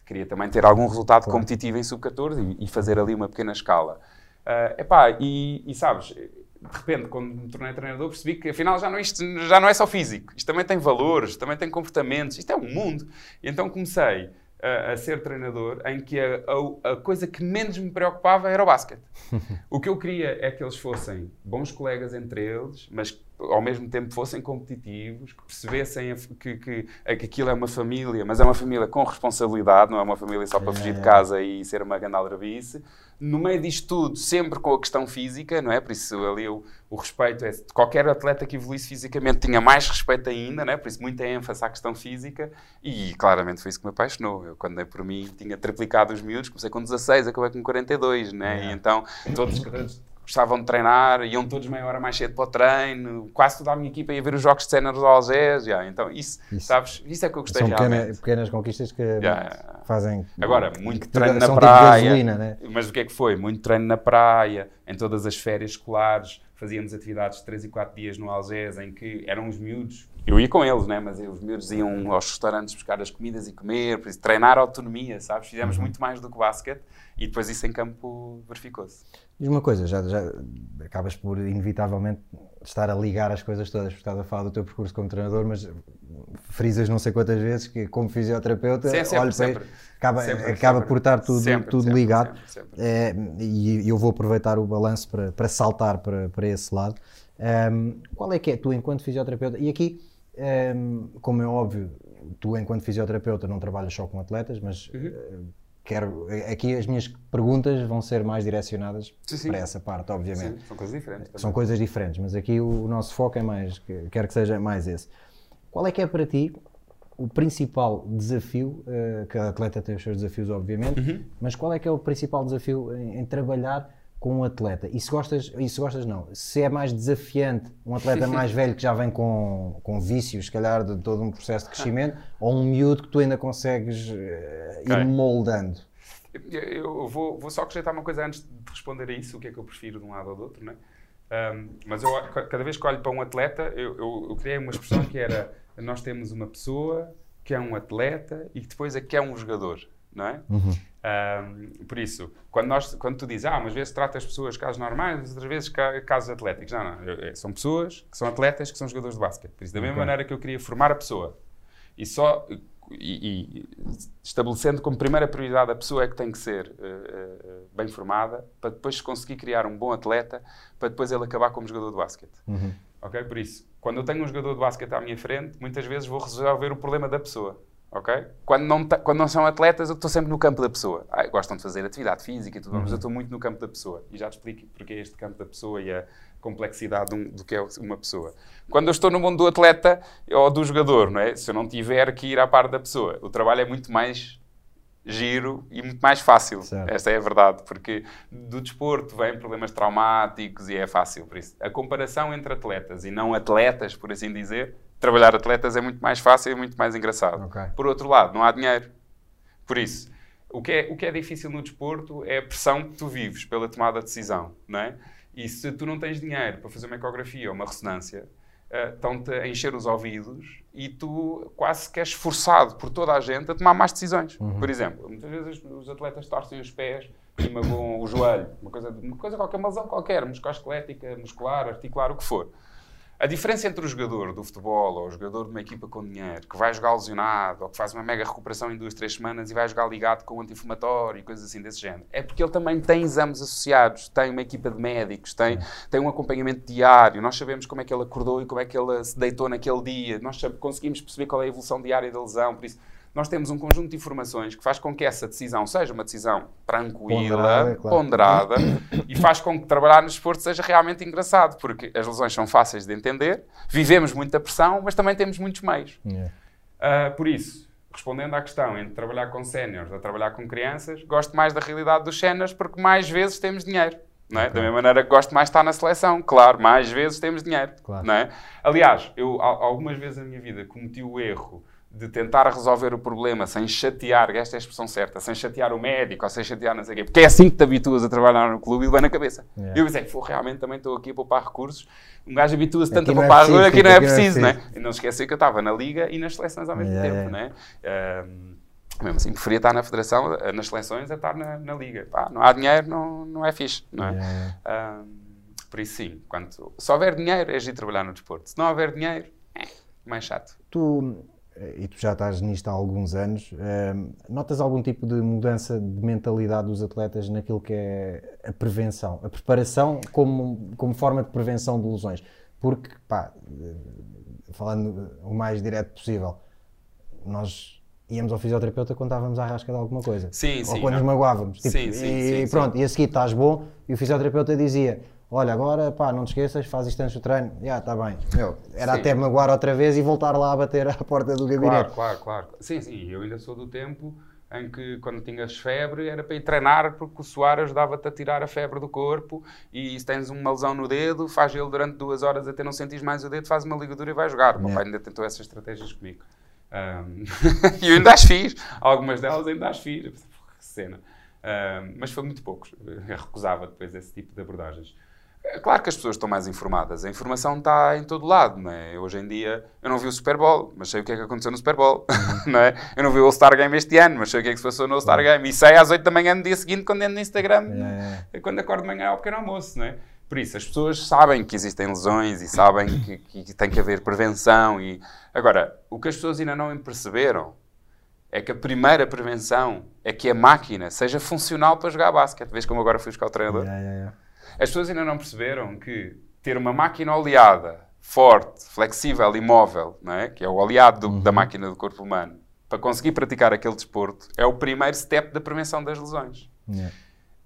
S3: queria também ter algum resultado claro. competitivo em sub-14 e, e, fazer ali uma pequena escala. Uh, epá, e, e sabes, de repente, quando me tornei treinador, percebi que afinal já não, isto já não é só físico, isto também tem valores, também tem comportamentos, isto é um mundo. E então comecei a, a, ser treinador em que a, a, a, coisa que menos me preocupava era o basquete. o que eu queria é que eles fossem bons colegas entre eles, mas ao mesmo tempo fossem competitivos, que percebessem que, que, que aquilo é uma família, mas é uma família com responsabilidade, não é uma família só para fugir de casa e ser uma grande aldrabice. No meio disto tudo, sempre com a questão física, não é? Por isso ali o, o respeito é... Qualquer atleta que evoluísse fisicamente tinha mais respeito ainda, não é? Por isso muita ênfase à questão física e claramente foi isso que me apaixonou. Eu quando dei por mim tinha triplicado os miúdos, comecei com 16, acabei com 42, né? É. E então todos gostavam de treinar, iam todos meia hora mais cedo para o treino, quase toda a minha equipa ia ver os jogos de cena dos Algés, yeah. então isso, isso, sabes, isso é que eu gostei
S2: São
S3: realmente.
S2: Pequenas, pequenas conquistas que yeah. fazem...
S3: Agora, muito treino na tipo praia, gasolina, né? mas o que é que foi? Muito treino na praia, em todas as férias escolares, fazíamos atividades de 3 e 4 dias no Algés, em que eram os miúdos, eu ia com eles, né? mas os miúdos iam aos restaurantes buscar as comidas e comer, por isso, treinar a autonomia, sabes? Fizemos uhum. muito mais do que basquete e depois isso em campo verificou-se.
S2: Diz uma coisa, já, já acabas por inevitavelmente estar a ligar as coisas todas, porque estás a falar do teu percurso como treinador, mas frisas não sei quantas vezes que como fisioterapeuta,
S3: sempre,
S2: olho
S3: sempre,
S2: acaba,
S3: sempre,
S2: acaba por estar tudo, tudo ligado é, e eu vou aproveitar o balanço para, para saltar para, para esse lado. Um, qual é que é tu enquanto fisioterapeuta? E aqui, um, como é óbvio, tu enquanto fisioterapeuta não trabalhas só com atletas, mas uhum quero aqui as minhas perguntas vão ser mais direcionadas sim, sim. para essa parte, obviamente.
S3: Sim, são coisas diferentes.
S2: Também. São coisas diferentes, mas aqui o, nosso foco é mais, quero que seja mais esse. Qual é que é para ti o principal desafio, uh, que a atleta tem os seus desafios, obviamente, uhum. mas qual é que é o principal desafio em, em trabalhar com um atleta? E se gostas, e se gostas não, se é mais desafiante um atleta mais velho que já vem com, com vícios, se calhar, de todo um processo de crescimento, ou um miúdo que tu ainda consegues uh, ir moldando?
S3: Eu vou, vou, só acrescentar uma coisa antes de responder a isso, o que é que eu prefiro de um lado ou do outro, não é? Um, mas eu, cada vez que olho para um atleta, eu, eu, eu, criei uma expressão que era: nós temos uma pessoa que é um atleta e que depois é que é um jogador não é? Uhum. Um, por isso, quando, nós, quando tu dizes, ah, umas vezes trata as pessoas casos normais, outras vezes casos atléticos. Não, não, eu, são pessoas que são atletas que são jogadores de basquete. Por isso, da mesma okay. maneira que eu queria formar a pessoa e só e, e, estabelecendo como primeira prioridade a pessoa é que tem que ser uh, uh, bem formada para depois conseguir criar um bom atleta para depois ele acabar como jogador de basquete. Uhum. Ok? Por isso, quando eu tenho um jogador de basquete à minha frente, muitas vezes vou resolver o problema da pessoa ok? Quando não, quando não são atletas, eu estou sempre no campo da pessoa. Ah, gostam de fazer atividade física e tudo, uhum. mas eu estou muito no campo da pessoa. E já te explico porque é este campo da pessoa e a complexidade um, do que é uma pessoa. Quando eu estou no mundo do atleta ou do jogador, não é? Se eu não tiver que ir à par da pessoa, o trabalho é muito mais giro e muito mais fácil. Certo. Esta é a verdade, porque do desporto vêm problemas traumáticos e é fácil. Por isso, a comparação entre atletas e não atletas, por assim dizer, trabalhar atletas é muito mais fácil e muito mais engraçado.
S2: Ok.
S3: Por outro lado, não há dinheiro. Por isso, o que, é, o que é difícil no desporto é a pressão que tu vives pela tomada de decisão, não é? E se tu não tens dinheiro para fazer uma ecografia ou uma ressonância, uh, estão-te a encher os ouvidos e tu quase que és forçado por toda a gente a tomar mais decisões. Por exemplo, muitas vezes os atletas torcem os pés e magoam o joelho, uma coisa, uma coisa qualquer, uma lesão qualquer, musculoesquelética, muscular, articular, o que for. A diferença entre o jogador do futebol ou o jogador de uma equipa com dinheiro que vai jogar lesionado ou que faz uma mega recuperação em duas, três semanas e vai jogar ligado com um anti-inflamatório e coisas assim desse género é porque ele também tem exames associados, tem uma equipa de médicos, tem, tem um acompanhamento diário. Nós sabemos como é que ele acordou e como é que ele se deitou naquele dia. Nós conseguimos perceber qual é a evolução diária da lesão. Por isso, nós temos um conjunto de informações que faz com que essa decisão seja uma decisão tranquila,
S2: Ponderada, claro.
S3: ponderada, e faz com que trabalhar no esporte seja realmente engraçado, porque as lesões são fáceis de entender, vivemos muita pressão, mas também temos muitos meios.
S2: Yeah.
S3: Uh, por isso, respondendo à questão entre trabalhar com séniores ou trabalhar com crianças, gosto mais da realidade dos séniores porque mais vezes temos dinheiro. Não é? Da mesma maneira que gosto mais de estar na seleção, claro, mais vezes temos dinheiro.
S2: Claro.
S3: Não é? Aliás, eu al- algumas vezes na minha vida cometi o erro de tentar resolver o problema sem chatear, esta é a expressão certa, sem chatear o médico ou sem chatear não sei o quê, porque é assim que te habituas a trabalhar no clube e vai na cabeça.
S2: Yeah.
S3: Eu pensei, "Pô, realmente também estou aqui a poupar recursos. Um gajo habitua-se tanto a
S2: é
S3: poupar aqui não é
S2: aqui não é
S3: preciso, não é?
S2: preciso.
S3: E não esquecer que eu estava na Liga e nas seleções ao mesmo
S2: Yeah,
S3: tempo, não é? Ahm, mesmo assim, preferia estar na Federação, eh, nas seleções, a estar na, na Liga. Pá, não há dinheiro, não, não é fixe, não é?
S2: Yeah,
S3: Ahm, por isso, sim, quando, se houver dinheiro, é agir trabalhar no desporto. Se não houver dinheiro, é mais chato.
S2: Tu, e tu já estás nisto há alguns anos, eh, notas algum tipo de mudança de mentalidade dos atletas naquilo que é a prevenção, a preparação como, como forma de prevenção de lesões? Porque, pá, eh, falando o mais direto possível, nós íamos ao fisioterapeuta quando estávamos à rasca de alguma coisa.
S3: Sim,
S2: Ou
S3: sim,
S2: quando
S3: não.
S2: nos magoávamos. Tipo,
S3: Sim, sim,
S2: e
S3: sim,
S2: pronto,
S3: sim.
S2: e a seguir estás bom, e o fisioterapeuta dizia: Olha, agora pá, não te esqueças, faz isto antes do treino. Já, está bem. Meu, era
S3: Sim.
S2: até magoar outra vez e voltar lá a bater à porta do gabinete.
S3: Claro, claro, claro. Sim, sim, eu ainda sou do tempo em que quando tinhas febre era para ir treinar porque o suar ajudava-te a tirar a febre do corpo e se tens uma lesão no dedo, faz ele durante duas horas até não sentires mais o dedo, faz uma ligadura e vai jogar. O meu pai ainda tentou essas estratégias comigo. Ahm, E eu ainda as fiz. Algumas delas ainda as fiz. Eu pensei, "Porra, Que cena. Ahm, mas foi muito poucos. Eu recusava depois esse tipo de abordagens. É Claro que as pessoas estão mais informadas. A informação está em todo lado, não é? Hoje em dia, eu não vi o Super Bowl, mas sei o que é que aconteceu no Super Bowl, não é? Eu não vi o All-Star Game este ano, mas sei o que é que se passou no All-Star Game. E sei às 8 da manhã no dia seguinte, quando ando no Instagram,
S2: Yeah,
S3: quando acordo de manhã ao pequeno almoço, não é? Por isso, as pessoas sabem que existem lesões e sabem que, que tem que haver prevenção. E... Agora, o que as pessoas ainda não perceberam é que a primeira prevenção é que a máquina seja funcional para jogar basquete. Vês como agora fui buscar o treinador?
S2: Yeah, yeah, yeah.
S3: As pessoas ainda não perceberam que ter uma máquina oleada, forte, flexível e móvel, não é? que é o oleado do- da máquina do corpo humano, para conseguir praticar aquele desporto, é o primeiro step da prevenção das lesões.
S2: Yeah.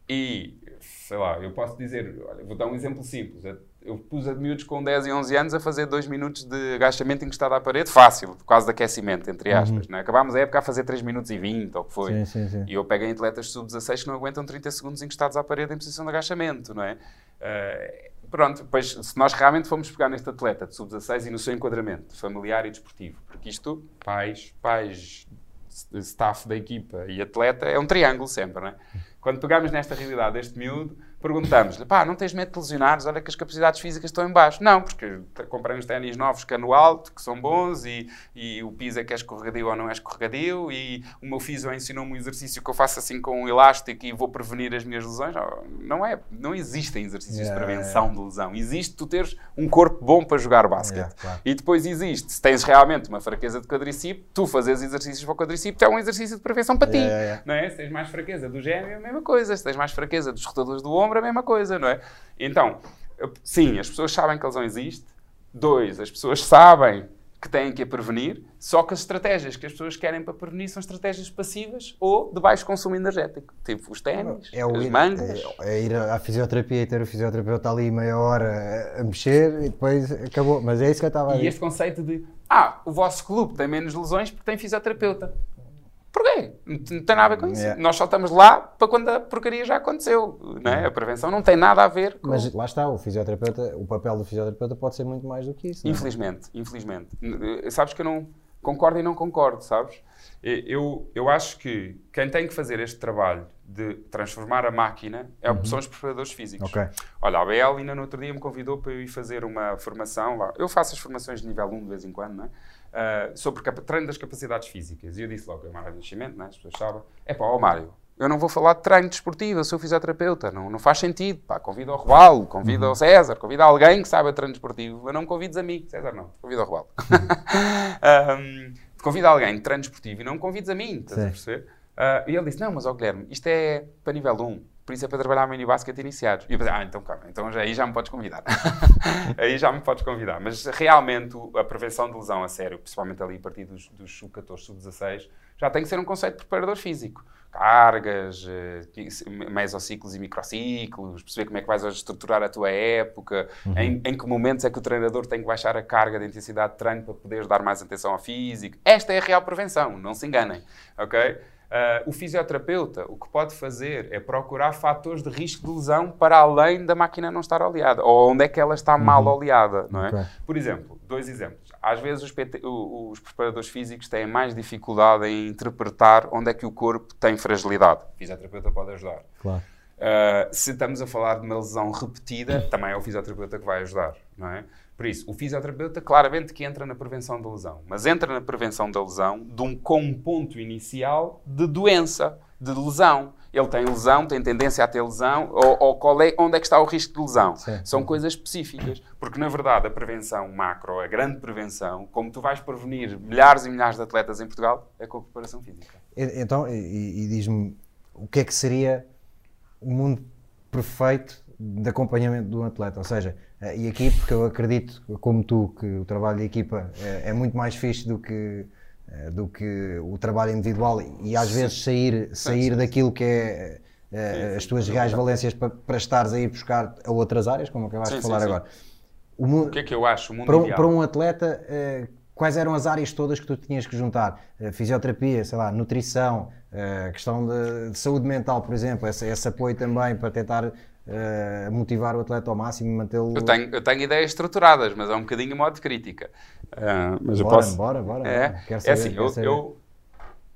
S3: E, sei lá, eu posso dizer, olha, vou dar um exemplo simples. Eu pus a miúdos com 10 e 11 anos a fazer 2 minutos de agachamento encostado à parede, fácil, quase de aquecimento, entre aspas. Não é? Acabámos a época a fazer 3 minutos e 20, ou o que foi.
S2: Sim, sim, sim.
S3: E eu pego em atletas sub-16 que não aguentam 30 segundos encostados à parede em posição de agachamento, não é? Eh, pronto, depois, se nós realmente formos pegar neste atleta de sub-16 e no seu enquadramento familiar e desportivo, porque isto, pais, pais, staff da equipa e atleta, é um triângulo sempre, não é? Quando pegamos nesta realidade deste miúdo, perguntamos-lhe, pá, não tens medo de lesionares? Olha que as capacidades físicas estão em baixo. Não, porque comprei uns ténis novos cano alto, que são bons, e, e o piso é que é escorregadio ou não é escorregadio, e o meu fisio ensinou-me um exercício que eu faço assim com um elástico e vou prevenir as minhas lesões. Oh, Não é, não existem exercícios
S2: Yeah,
S3: de prevenção de lesão. Existe tu teres um corpo bom para jogar basquete.
S2: Yeah, claro.
S3: E depois existe, se tens realmente uma fraqueza de quadricípio, tu fazes exercícios para o quadricípio é um exercício de prevenção para ti.
S2: Yeah, yeah, yeah.
S3: Não é? Se tens mais fraqueza do gêmeo, é a mesma coisa. Se tens mais fraqueza dos rotadores do ombro, é a mesma coisa, não é? Então, sim, as pessoas sabem que a lesão existe. Dois, as pessoas sabem que têm que a prevenir, só que as estratégias que as pessoas querem para prevenir são estratégias passivas ou de baixo consumo energético. Tipo os ténis,
S2: É
S3: as
S2: ir,
S3: mangas.
S2: é, é ir à fisioterapia e ter o fisioterapeuta ali meia hora a- mexer e depois acabou. Mas é isso que eu estava a
S3: E
S2: dizer.
S3: este conceito de, ah, o vosso clube tem menos lesões porque tem fisioterapeuta. Porquê? Não tem nada a ver com isso.
S2: Yeah.
S3: Nós só estamos lá para quando a porcaria já aconteceu. Não é? A prevenção não tem nada a ver com.
S2: Mas lá está, o fisioterapeuta, o papel do fisioterapeuta pode ser muito mais do que isso. não é?
S3: Infelizmente, infelizmente. N- Sabes que eu não concordo e não concordo, sabes? Eu, eu acho que quem tem que fazer este trabalho de transformar a máquina é, são os preparadores físicos.
S2: Ok.
S3: Olha, a BL ainda no outro dia me convidou para eu ir fazer uma formação lá. Eu faço as formações de nível 1 de vez em quando, não é? Ah, sobre treino das capacidades físicas. E eu disse logo, é Mário Nascimento, não é? as pessoas sabem. É pá, ó Mário, eu não vou falar de treino desportivo, eu sou fisioterapeuta, não, não faz sentido. Pá, convida ao Rebalo, convida ao César, convida alguém que saiba treino desportivo, mas não me convides a mim. César não, convida ao Rebalo. Ahm, convida alguém de treino desportivo e não me convides a mim, estás a
S2: Sim.
S3: perceber? Ah, e ele disse, não, mas ó Guilherme, isto é para nível 1, por isso é para trabalhar mini basket iniciados. E eu pensei, ah, então calma, então já, aí já me podes convidar. aí já me podes convidar. Mas realmente a prevenção de lesão a sério, principalmente ali a partir dos, dos sub-14, sub-16, já tem que ser um conceito de preparador físico. Cargas, eh, mesociclos e microciclos, perceber como é que vais estruturar a tua época, em, em que momentos é que o treinador tem que baixar a carga de intensidade de treino para poderes dar mais atenção ao físico. Esta é a real prevenção, não se enganem, ok? Ah, o fisioterapeuta o que pode fazer é procurar fatores de risco de lesão para além da máquina não estar oleada, ou onde é que ela está mal oleada, não é? Por exemplo, dois exemplos. Às vezes os, PT os preparadores físicos têm mais dificuldade em interpretar onde é que o corpo tem fragilidade. O fisioterapeuta pode ajudar.
S2: Claro.
S3: Uh, se estamos a falar de uma lesão repetida, também é o fisioterapeuta que vai ajudar, não é? Por isso, o fisioterapeuta claramente que entra na prevenção da lesão, mas entra na prevenção da lesão de um, com um ponto inicial de doença, de lesão. Ele tem lesão, tem tendência a ter lesão, ou, ou qual é, onde é que está o risco de lesão?
S2: Sim.
S3: São coisas específicas, porque na verdade a prevenção macro, a grande prevenção, como tu vais prevenir milhares e milhares de atletas em Portugal, é com a preparação física.
S2: Então, e, e diz-me o que é que seria o mundo perfeito de acompanhamento de um atleta? Ou seja, e aqui, porque eu acredito, como tu, que o trabalho de equipa é, é muito mais fixe do que, eh, do que o trabalho individual e às vezes sair, sair daquilo que é eh, as tuas reais valências para, para estares a ir buscar a outras áreas, como acabaste
S3: Sim,
S2: de falar
S3: sim, sim.
S2: agora. O
S3: O que é que eu acho?
S2: Para um, para um atleta, eh, quais eram as áreas todas que tu tinhas que juntar? Eh, fisioterapia, sei lá, nutrição, eh, questão de, de saúde mental, por exemplo, esse, esse apoio também para tentar eh, motivar o atleta ao máximo e mantê-lo.
S3: Eu tenho, eu tenho ideias estruturadas, mas é um bocadinho modo de crítica. Ah, mas eu
S2: Bora,
S3: posso.
S2: bora, bora,
S3: É,
S2: bora. Quero
S3: é
S2: saber,
S3: assim,
S2: quero
S3: eu,
S2: saber.
S3: eu-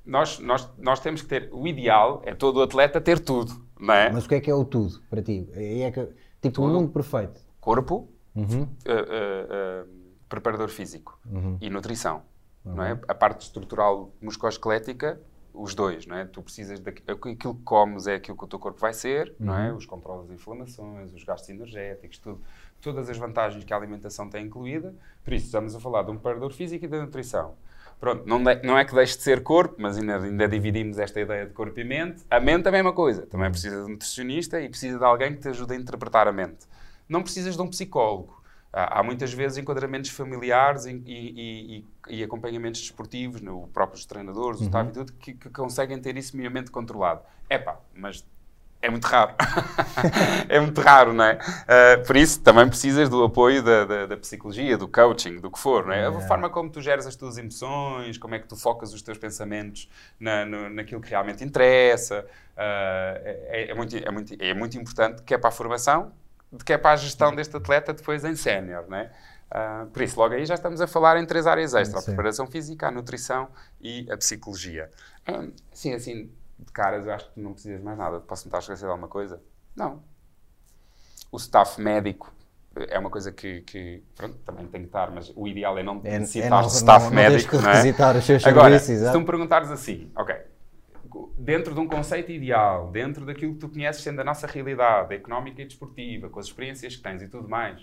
S3: nós, nós, nós temos que ter. O ideal é todo atleta ter tudo, não é?
S2: Mas o que é que é o tudo para ti? É que, tipo, um
S3: Tudo.
S2: mundo perfeito.
S3: Corpo,
S2: Uhum.
S3: ah, preparador físico e nutrição. Não é? A parte estrutural musculoesquelética, os dois, não é? Tu precisas daquilo aquilo que comes é aquilo que o teu corpo vai ser, não é? Os controles de inflamações, os gastos energéticos, tudo, todas as vantagens que a alimentação tem incluída. Por isso, estamos a falar de um preparador físico e da nutrição. Pronto, não, de- não é que deixe de ser corpo, mas ainda, ainda dividimos esta ideia de corpo e mente. A mente é a mesma coisa. Também precisa de um nutricionista e precisa de alguém que te ajude a interpretar a mente. Não precisas de um psicólogo. Há, há muitas vezes enquadramentos familiares e, e- e- e acompanhamentos desportivos, no próprios treinadores, o staff e tudo, que, que conseguem ter isso minimamente controlado. Epá, mas é muito raro. é muito raro, não é? Ah, por isso, também precisas do apoio da, da- da psicologia, do coaching, do que for, não é? A forma como tu geres as tuas emoções, como é que tu focas os teus pensamentos na, no- naquilo que realmente interessa. ah, é, é muito, é, muito, é muito importante, quer para a formação, quer para a gestão deste atleta depois em sénior, não é? Ah, por isso, logo aí já estamos a falar em três áreas extra: a preparação física, a nutrição e a psicologia. Ah, sim, assim, de caras, eu acho que não precisas mais nada. Posso-me estar a esquecer de alguma coisa? Não. O staff médico é uma coisa que, que, pronto, também tem que estar, mas o ideal é não
S2: É- é
S3: necessitar
S2: não-
S3: de staff
S2: não- não
S3: médico.
S2: que
S3: não é?
S2: requisitar os seus
S3: Agora,
S2: serviços,
S3: se tu me perguntares assim, ok, dentro de um conceito ideal, dentro daquilo que tu conheces sendo a nossa realidade económica e desportiva, com as experiências que tens e tudo mais,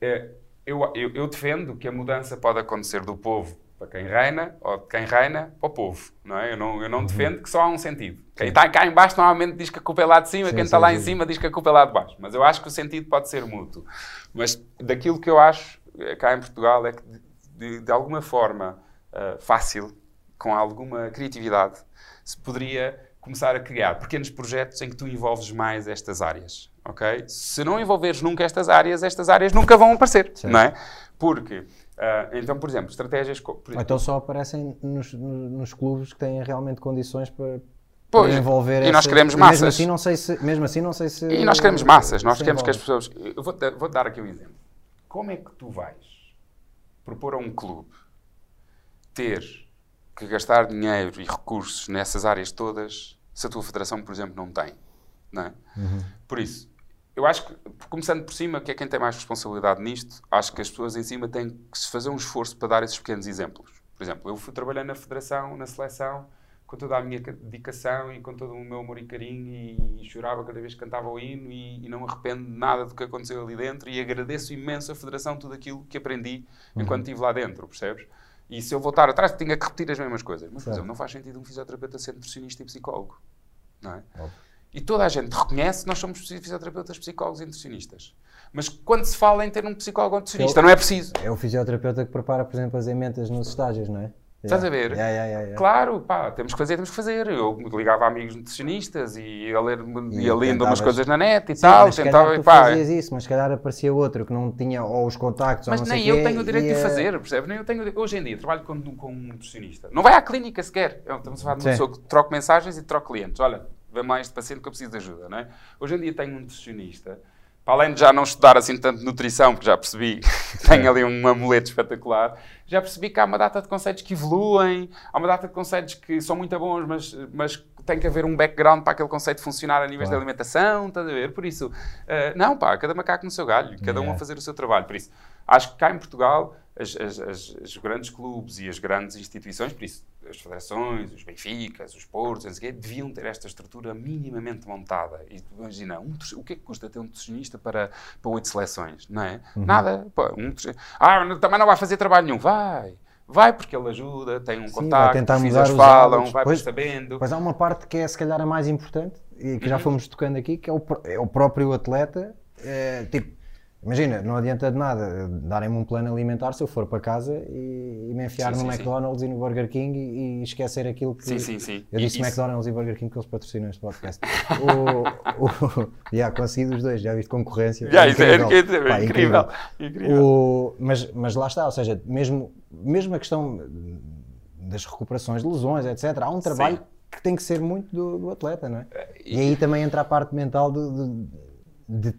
S3: eh, eu, eu, eu defendo que a mudança pode acontecer do povo para quem reina ou de quem reina para o povo, não é? Eu não, eu
S2: Uhum.
S3: não defendo que só há um sentido. Quem está cá em baixo normalmente diz que a culpa é lá de cima,
S2: Sim,
S3: quem está lá em cima diz que a culpa é lá de baixo. Mas eu acho que o sentido pode ser mútuo. Mas daquilo que eu acho eh, cá em Portugal é que de, de- alguma forma eh, fácil, com alguma criatividade, se poderia começar a criar pequenos projetos em que tu envolves mais estas áreas, ok? Se não envolveres nunca estas áreas, estas áreas nunca vão aparecer, não é? Porque Uh, então, por exemplo, estratégias. Por exemplo,
S2: então só aparecem nos, nos, clubes que têm realmente condições para, pois, para envolver.
S3: E nós queremos massas.
S2: Mesmo assim, não sei se, mesmo assim, não sei se.
S3: E nós queremos massas. Nós queremos que as pessoas. Eu vou-te vou dar aqui um exemplo. Como é que tu vais propor a um clube ter que gastar dinheiro e recursos nessas áreas todas se a tua federação, por exemplo, não tem? Não é? Uhum. Por isso, eu acho que, começando por cima, que é quem tem mais responsabilidade nisto, acho que as pessoas em cima têm que se fazer um esforço para dar esses pequenos exemplos. Por exemplo, eu fui trabalhar na federação, na seleção, com toda a minha dedicação e com todo o meu amor e carinho e, e chorava cada vez que cantava o hino e, e, não arrependo nada do que aconteceu ali dentro e agradeço imenso à federação tudo aquilo que aprendi uhum. enquanto estive lá dentro, percebes? E se eu voltar atrás, tinha que repetir as mesmas coisas. Mas, por exemplo, não faz sentido um fisioterapeuta ser nutricionista e psicólogo, não é? Óbvio. E toda a gente reconhece que nós somos fisioterapeutas, psicólogos e nutricionistas. Mas quando se fala em ter um psicólogo ou nutricionista, é o, não é preciso.
S2: É o fisioterapeuta que prepara, por exemplo, as emendas nos estágios, não é?
S3: Estás a ver?
S2: Yeah, yeah, yeah,
S3: claro, pá, temos que fazer, temos que fazer. Eu ligava a amigos nutricionistas e ia, ler, ia lendo umas coisas na net e Sim, tal.
S2: Mas tentava, tu pá, fazias isso, mas se calhar aparecia outro que não tinha ou os contactos
S3: mas
S2: ou
S3: não
S2: nem
S3: eu
S2: quê,
S3: tenho o direito de fazer, percebes? Nem eu tenho, hoje em dia trabalho com, com um nutricionista. Não vai à clínica sequer. Estamos a falar de uma pessoa que troca mensagens e troca clientes. Olha, vê mais este paciente que eu preciso de ajuda, não é? Hoje em dia tenho um nutricionista para além de já não estudar assim tanto nutrição, porque já percebi que tenho ali um amuleto espetacular, já percebi que há uma data de conceitos que evoluem, há uma data de conceitos que são muito bons, mas, mas tem que haver um background para aquele conceito funcionar a níveis claro. de alimentação, estás a ver? Por isso, uh, não, pá, cada macaco no seu galho, cada um a fazer o seu trabalho. Por isso, acho que cá em Portugal, as, as, as, os grandes clubes e as grandes instituições, por isso, as federações, os Benficas, os Portos, não sei quê, deviam ter esta estrutura minimamente montada. E imagina, um, o que é que custa ter um nutricionista para, para oito seleções? Não é? Uhum. Nada. Pô, um, ah, também não vai fazer trabalho nenhum. Vai. Vai porque ele ajuda, tem um Sim, contato, tentar os mudar os falam, hábitos. vai pois, sabendo.
S2: Mas há uma parte que é se calhar a mais importante e que uhum. já fomos tocando aqui, que é o, é o próprio atleta. É, tipo, Imagina, não adianta de nada darem-me um plano alimentar se eu for para casa e, e me enfiar sim, no sim, sim. e no Burger King e, e, esquecer aquilo que.
S3: Sim, sim, sim.
S2: Eu disse McDonald's e Burger King porque eles patrocinam este podcast. o, o, yeah, consegui os dois, já viste concorrência.
S3: Yeah, é incrível. É, é, Pá, incrível. incrível.
S2: O, mas, mas lá está, ou seja, mesmo, mesmo a questão das recuperações de lesões, etc., há um trabalho que tem que ser muito do, do atleta, não é? E, e aí também entra a parte mental de de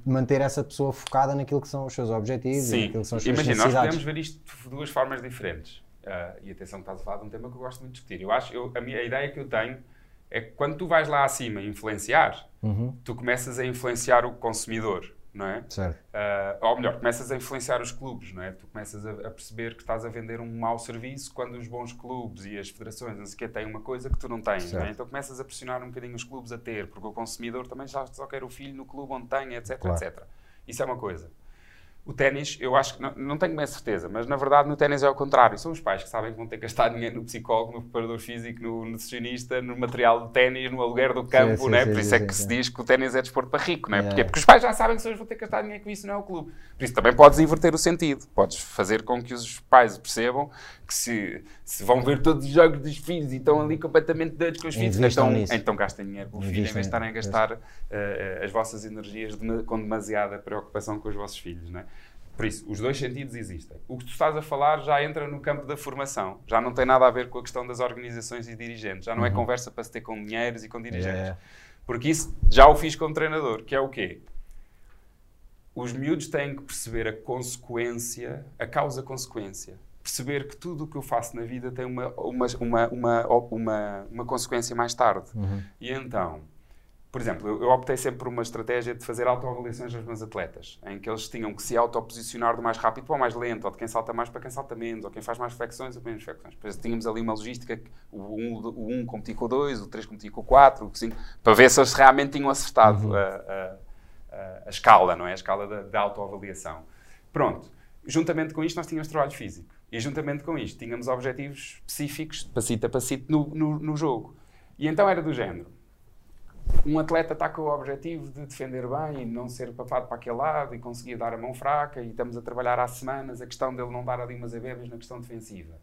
S2: manter essa pessoa focada naquilo que são os seus objetivos
S3: Sim.
S2: e naquilo que são as suas
S3: Imagina,
S2: nós
S3: podemos ver isto de duas formas diferentes. Uh, e atenção que estás a falar de um tema que eu gosto muito de discutir. Eu acho, eu, a, minha, a ideia que eu tenho é que quando tu vais lá acima influenciar, uhum. tu começas a influenciar o consumidor não é?
S2: Certo.
S3: Uh, ou melhor, começas a influenciar os clubes, não é? Tu começas a, a, perceber que estás a vender um mau serviço quando os bons clubes e as federações, não sei o que, têm uma coisa que tu não tens, não é? Então começas a pressionar um bocadinho os clubes a ter, porque o consumidor também já só quer o filho no clube onde tem, etc, claro. etc. Isso é uma coisa. O ténis, eu acho que, não, não tenho bem certeza, mas na verdade no ténis é o contrário. São os pais que sabem que vão ter que gastar dinheiro no psicólogo, no preparador físico, no nutricionista, no material de ténis, no aluguer do campo, sim, sim, né? Sim, Por isso é que se diz que o ténis é desporto para rico, né? Porque, porque os pais já sabem que os vão ter que gastar dinheiro com isso, não é o clube. Por isso também podes inverter o sentido. Podes fazer com que os pais percebam que se, se vão ver todos os jogos dos filhos e estão ali completamente doidos com os filhos, então, então gastem dinheiro com o filho, em vez de estarem a gastar uh, as vossas energias de, com demasiada preocupação com os vossos filhos, né? Por isso, os dois sentidos existem. O que tu estás a falar já entra no campo da formação. Já não tem nada a ver com a questão das organizações e dirigentes. Já não é uhum. é conversa para se ter com dinheiros e com dirigentes. Yeah. Porque isso já o fiz como treinador, que é o quê? Os miúdos têm que perceber a consequência, a causa-consequência. Perceber que tudo o que eu faço na vida tem uma, uma, uma, uma, uma, uma consequência mais tarde. Uhum. E então, por exemplo, eu, optei sempre por uma estratégia de fazer autoavaliações aos meus atletas, em que eles tinham que se autoposicionar do mais rápido para o mais lento, ou de quem salta mais para quem salta menos, ou quem faz mais flexões ou menos flexões. Depois tínhamos ali uma logística, o 1 um, um competia com o 2, o 3 competia com o 4, o 5, para ver se eles realmente tinham acertado uhum. a, a, a, a, escala, não é? A escala da, da autoavaliação. Pronto. Juntamente com isto, nós tínhamos trabalho físico. E juntamente com isto, tínhamos objetivos específicos, passito a passito, no, no, no jogo. E então era do género um atleta está com o objetivo de defender bem e não ser papado para aquele lado e conseguir dar a mão fraca e estamos a trabalhar há semanas a questão dele não dar ali umas abelhas na questão defensiva.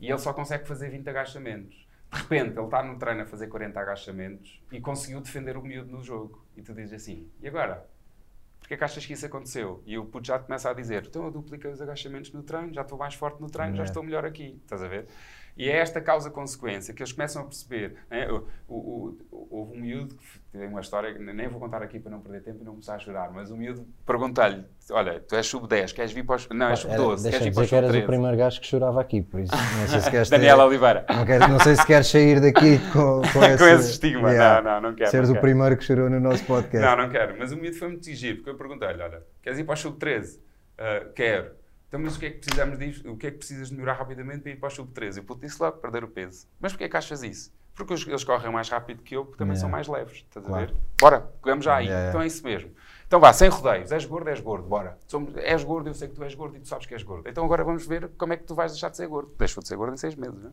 S3: E ele só consegue fazer 20 agachamentos. De repente, ele está no treino a fazer 40 agachamentos e conseguiu defender o miúdo no jogo. E tu dizes assim, e agora? Porquê é que achas que isso aconteceu? E o puto já te começa a dizer, então eu dupliquei os agachamentos no treino, já estou mais forte no treino, já
S2: É.
S3: estou melhor aqui. Estás a ver? E é esta causa-consequência que eles começam a perceber. né? O- o- o- houve um miúdo que tem uma história, que nem vou contar aqui para não perder tempo e não começar a chorar, mas o miúdo pergunta-lhe: Olha, tu és sub-10, queres vir para os. Não, és
S2: Era-
S3: sub-12,
S2: Deixa
S3: queres vir
S2: dizer
S3: para os
S2: que eras o
S3: sub-13.
S2: primeiro gajo que chorava aqui, por isso não sei se queres ter-
S3: Daniela Oliveira.
S2: não, quero- não sei se queres sair daqui com, com, esse,
S3: esse estigma. Não, não, não quero,
S2: Seres
S3: não
S2: o
S3: quero.
S2: primeiro que chorou no nosso podcast.
S3: Não, não quero. Mas o miúdo foi muito giro, porque eu perguntei-lhe, olha, queres ir para o sub-13? Ah, quero. Então, mas o que é que precisamos disto? O que é que precisas de melhorar rapidamente para ir para o sub-13? Eu puto disse logo, perder o peso. Mas porquê é que achas isso? Porque eles correm mais rápido que eu, porque também
S2: Yeah.
S3: são mais leves. Estás
S2: Claro.
S3: a ver? Bora, pegamos já aí.
S2: Yeah.
S3: Então é isso mesmo. Então vá, sem rodeios. És gordo, és gordo. Bora. Somos, és gordo, eu sei que tu és gordo e tu sabes que és gordo. Então agora vamos ver como é que tu vais deixar de ser gordo. Deixou de ser gordo em seis meses, não é?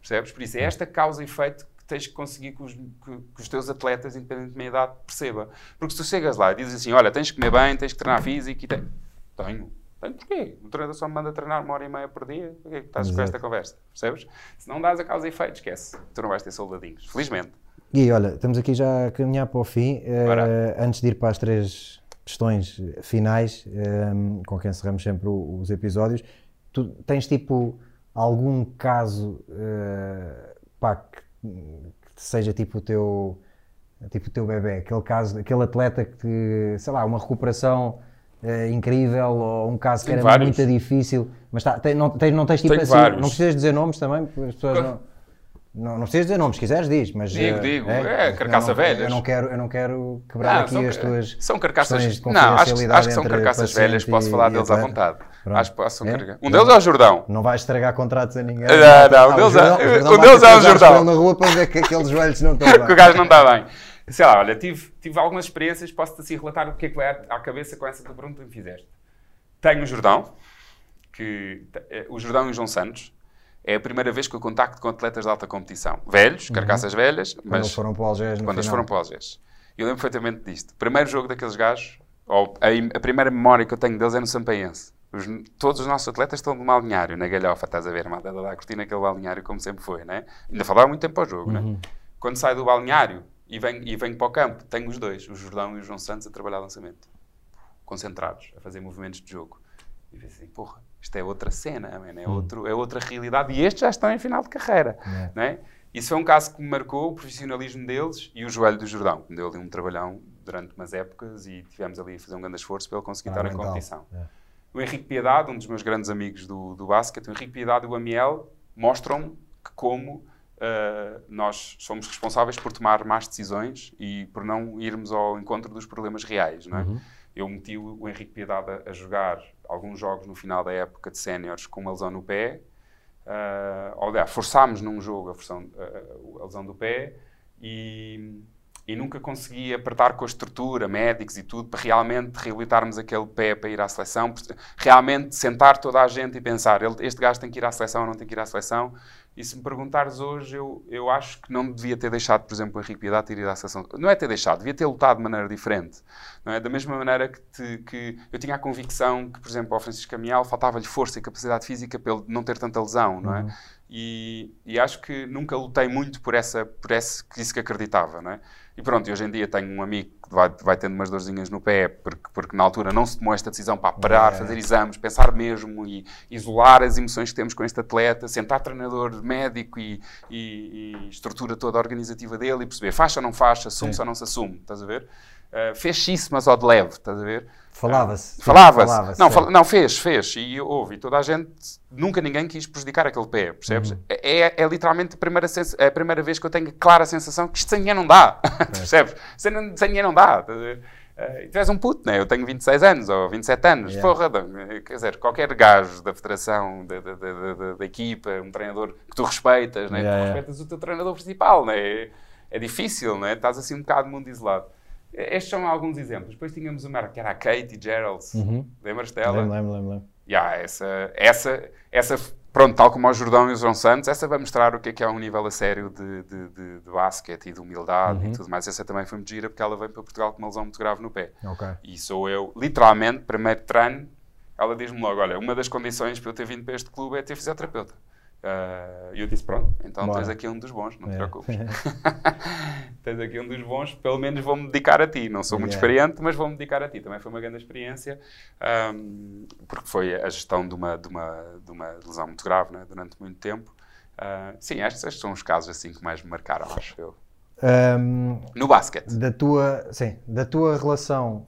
S3: Percebes? Por isso é esta causa e efeito que tens que conseguir que os, que- que os teus atletas, independentemente da idade, perceba. Porque se tu chegas lá e dizes assim, olha, tens que comer bem, tens que treinar físico e. Tenho. Porquê? O treinador só me manda treinar uma hora e meia por dia. Porquê que estás com
S2: Exato.
S3: esta conversa? Percebes? Se não dás a causa e efeito, esquece. Tu não vais ter soldadinhos. Felizmente.
S2: Gui, olha, estamos aqui já a caminhar para o fim.
S3: Bora.
S2: antes de ir para as três questões finais, eh, com que encerramos sempre o- os episódios, tu tens tipo algum caso eh, pá, que, que seja tipo o teu tipo o teu bebê, aquele caso, aquele atleta que, sei lá, uma recuperação eh, incrível ou um caso que
S3: Tenho
S2: era
S3: vários.
S2: muito difícil, mas tá, tem- não, tens, não tens tipo
S3: Tenho
S2: assim,
S3: vários.
S2: não precisas dizer nomes também, porque as pessoas não, não, não precisas dizer nomes, se quiseres diz, mas
S3: Digo,
S2: eh,
S3: digo. É, carcaça
S2: eu não,
S3: velhas.
S2: Eu não quero, eu não quero quebrar
S3: Não,
S2: aqui
S3: são,
S2: as tuas
S3: são carcaças. Não, acho,
S2: confidencialidade
S3: acho que são carcaças velhas, posso
S2: e-
S3: falar
S2: e
S3: deles à
S2: atleta.
S3: vontade. Acho que posso.
S2: É?
S3: Um deles é o Jordão.
S2: Não vais estragar contratos a ninguém.
S3: Não, não,
S2: Ah,
S3: um
S2: o
S3: deles é-
S2: o Jordão
S3: um deles é
S2: cruzados
S3: Jordão.
S2: na rua para ver que aqueles joelhos não estão
S3: que o
S2: bem.
S3: gajo não está bem. Sei lá, olha, tive, tive algumas experiências, posso-te assim relatar o que é que vai à, cabeça com essa pergunta que me fizeste. Tenho o Jordão, que eh, o Jordão e o João Santos. É a primeira vez que eu contacto com atletas de alta competição. Velhos, carcaças velhas,
S2: Quando
S3: mas
S2: eles foram para o Algés
S3: quando eles foram para o Algés. Eu lembro perfeitamente disto. Primeiro jogo daqueles gajos, ou a, a primeira memória que eu tenho deles é no Sampaense. Os- todos os nossos atletas estão no balneário, na galhofa, estás a ver, malta da a curtir naquele balneário como sempre foi, né? Ainda falava muito tempo ao jogo,
S2: Uhum.
S3: né? Quando saio do balneário e venho, e venho para o campo, tenho os dois, o Jordão e o João Santos, a trabalhar lançamento. Concentrados, a fazer movimentos de jogo. E pensei assim, porra, isto é outra cena, man, é, outro, é outra realidade. E estes já estão em final de carreira.
S2: É.
S3: Né? Isso foi um caso que me marcou o profissionalismo deles e o joelho do Jordão, que me deu ali um trabalhão durante umas épocas e tivemos ali a fazer um grande esforço para ele conseguir
S2: Ah,
S3: estar em
S2: mental.
S3: competição.
S2: É.
S3: O Henrique Piedade, um dos meus grandes amigos do, do basquete, o Henrique Piedade e o Amiel mostram que como ah, nós somos responsáveis por tomar más decisões e por não irmos ao encontro dos problemas reais, não é?
S2: Uhum.
S3: Eu meti o Henrique Piedade a, jogar alguns jogos no final da época de séniores com uma lesão no pé. Uh, aliás, forçámos num jogo a, versão- a- a- a lesão do pé e, e nunca consegui apertar com a estrutura, médicos e tudo, para realmente reabilitarmos aquele pé para ir à seleção. Realmente sentar toda a gente e pensar: este gajo tem que ir à seleção ou não tem que ir à seleção. E se me perguntares hoje, eu, eu acho que não devia ter deixado, por exemplo, o Henrique Piedade ter ido à seleção. Não é ter deixado, devia ter lutado de maneira diferente. Não é? Da mesma maneira que, te- que eu tinha a convicção que, por exemplo, ao Francisco Camial faltava-lhe força e capacidade física ele não ter tanta lesão, não é? E, e acho que nunca lutei muito por, essa, por esse, isso que acreditava, não é? E pronto, hoje em dia tenho um amigo que vai, vai tendo umas dorzinhas no pé, porque, porque na altura não se tomou esta decisão para parar,
S2: É.
S3: fazer exames, pensar mesmo e isolar as emoções que temos com este atleta, sentar treinador médico e, e- e estrutura toda organizativa dele e perceber faixa ou não faixa, assume-se ou não se assume, estás a ver? Uh, fez isso, mas ao de leve, estás a ver?
S2: Falava-se.
S3: Ah, Falava-se.
S2: Falava-se,
S3: não,
S2: sim.
S3: fal- não, fez, fez. E houve. E toda a gente, nunca ninguém quis prejudicar aquele pé, percebes?
S2: Uhum.
S3: É, é- é literalmente a primeira, é a primeira vez que eu tenho a clara sensação que isto sem dinheiro não dá, percebes? Sem, sem dinheiro não dá. estás a ver? E tu és um puto, né? Eu tenho 26 anos ou 27 anos.
S2: Yeah.
S3: Porra, quer dizer, qualquer gajo da federação, da, da, da- da- equipa, um treinador que tu respeitas, né?
S2: Yeah,
S3: tu
S2: yeah.
S3: respeitas o teu treinador principal, né? É, é difícil, né? Estás assim um bocado mundo isolado. Estes são alguns exemplos. Depois tínhamos uma que era a Katie Geralds.
S2: Uhum.
S3: Lembras-te dela?
S2: Lembro, lembro, lembro.
S3: Yeah, essa, essa, essa, pronto, tal como o Jordão e o João Santos, essa vai mostrar o que é que é um nível a sério de, de, de, de basquete e de humildade
S2: Uhum.
S3: e tudo mais. Essa também foi muito gira porque ela veio para Portugal com uma lesão muito grave no pé.
S2: Ok.
S3: E sou eu, literalmente, primeiro treino, ela diz-me logo: olha, uma das condições para eu ter vindo para este clube é ter fisioterapeuta. Uh, e eu disse, pronto, então
S2: Bora.
S3: tens aqui um dos bons, não te
S2: É.
S3: preocupes. tens aqui um dos bons, pelo menos vou-me dedicar a ti. Não sou muito
S2: Yeah.
S3: experiente, mas vou-me dedicar a ti. Também foi uma grande experiência, um, porque foi a gestão de uma, de uma, de uma lesão muito grave né, durante muito tempo. Uh, sim, estes, estes são os casos assim que mais me marcaram, acho eu.
S2: Ahm,
S3: No basquete.
S2: da tua, sim, da tua relação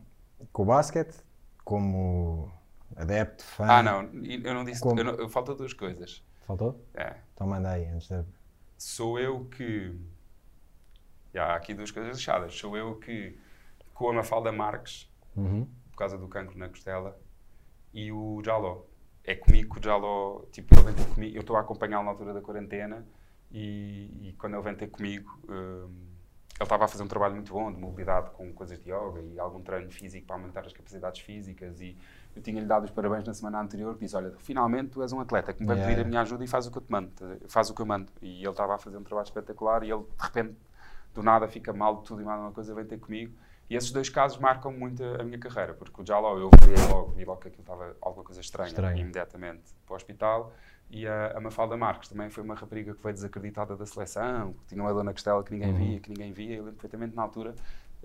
S2: com o basquete, como adepto, fã.
S3: Ah, não, eu não disse.
S2: Como?
S3: Eu não, eu falta duas coisas.
S2: Faltou?
S3: É,
S2: Então manda aí, antes de...
S3: sou eu que. Já, há aqui duas coisas fechadas. Sou eu que, com a Mafalda Marques,
S2: Uhum.
S3: por causa do cancro na costela, e o Jaló. É comigo que o Jaló, tipo, ele vem ter comigo, eu estou a acompanhá-lo na altura da quarentena, e, e quando ele vem ter comigo, hum, ele estava a fazer um trabalho muito bom de mobilidade com coisas de yoga e algum treino físico para aumentar as capacidades físicas, e eu tinha-lhe dado os parabéns na semana anterior, que disse, olha, finalmente tu és um atleta que me vai
S2: Yeah,
S3: pedir a minha ajuda e faz o que eu te mando, faz o que eu mando. E ele estava a fazer um trabalho espetacular, e ele, de repente, do nada fica mal de tudo e mais uma coisa, vem ter comigo. E esses dois casos marcam muito a, a minha carreira, porque o Jaló eu criei logo, vi logo que aquilo estava alguma coisa estranha,
S2: Estranho.
S3: imediatamente para o hospital. E a, a Mafalda Marques também foi uma rapariga que veio desacreditada da seleção, que tinha uma dor na costela que ninguém via, que ninguém via. Eu lembro perfeitamente na altura,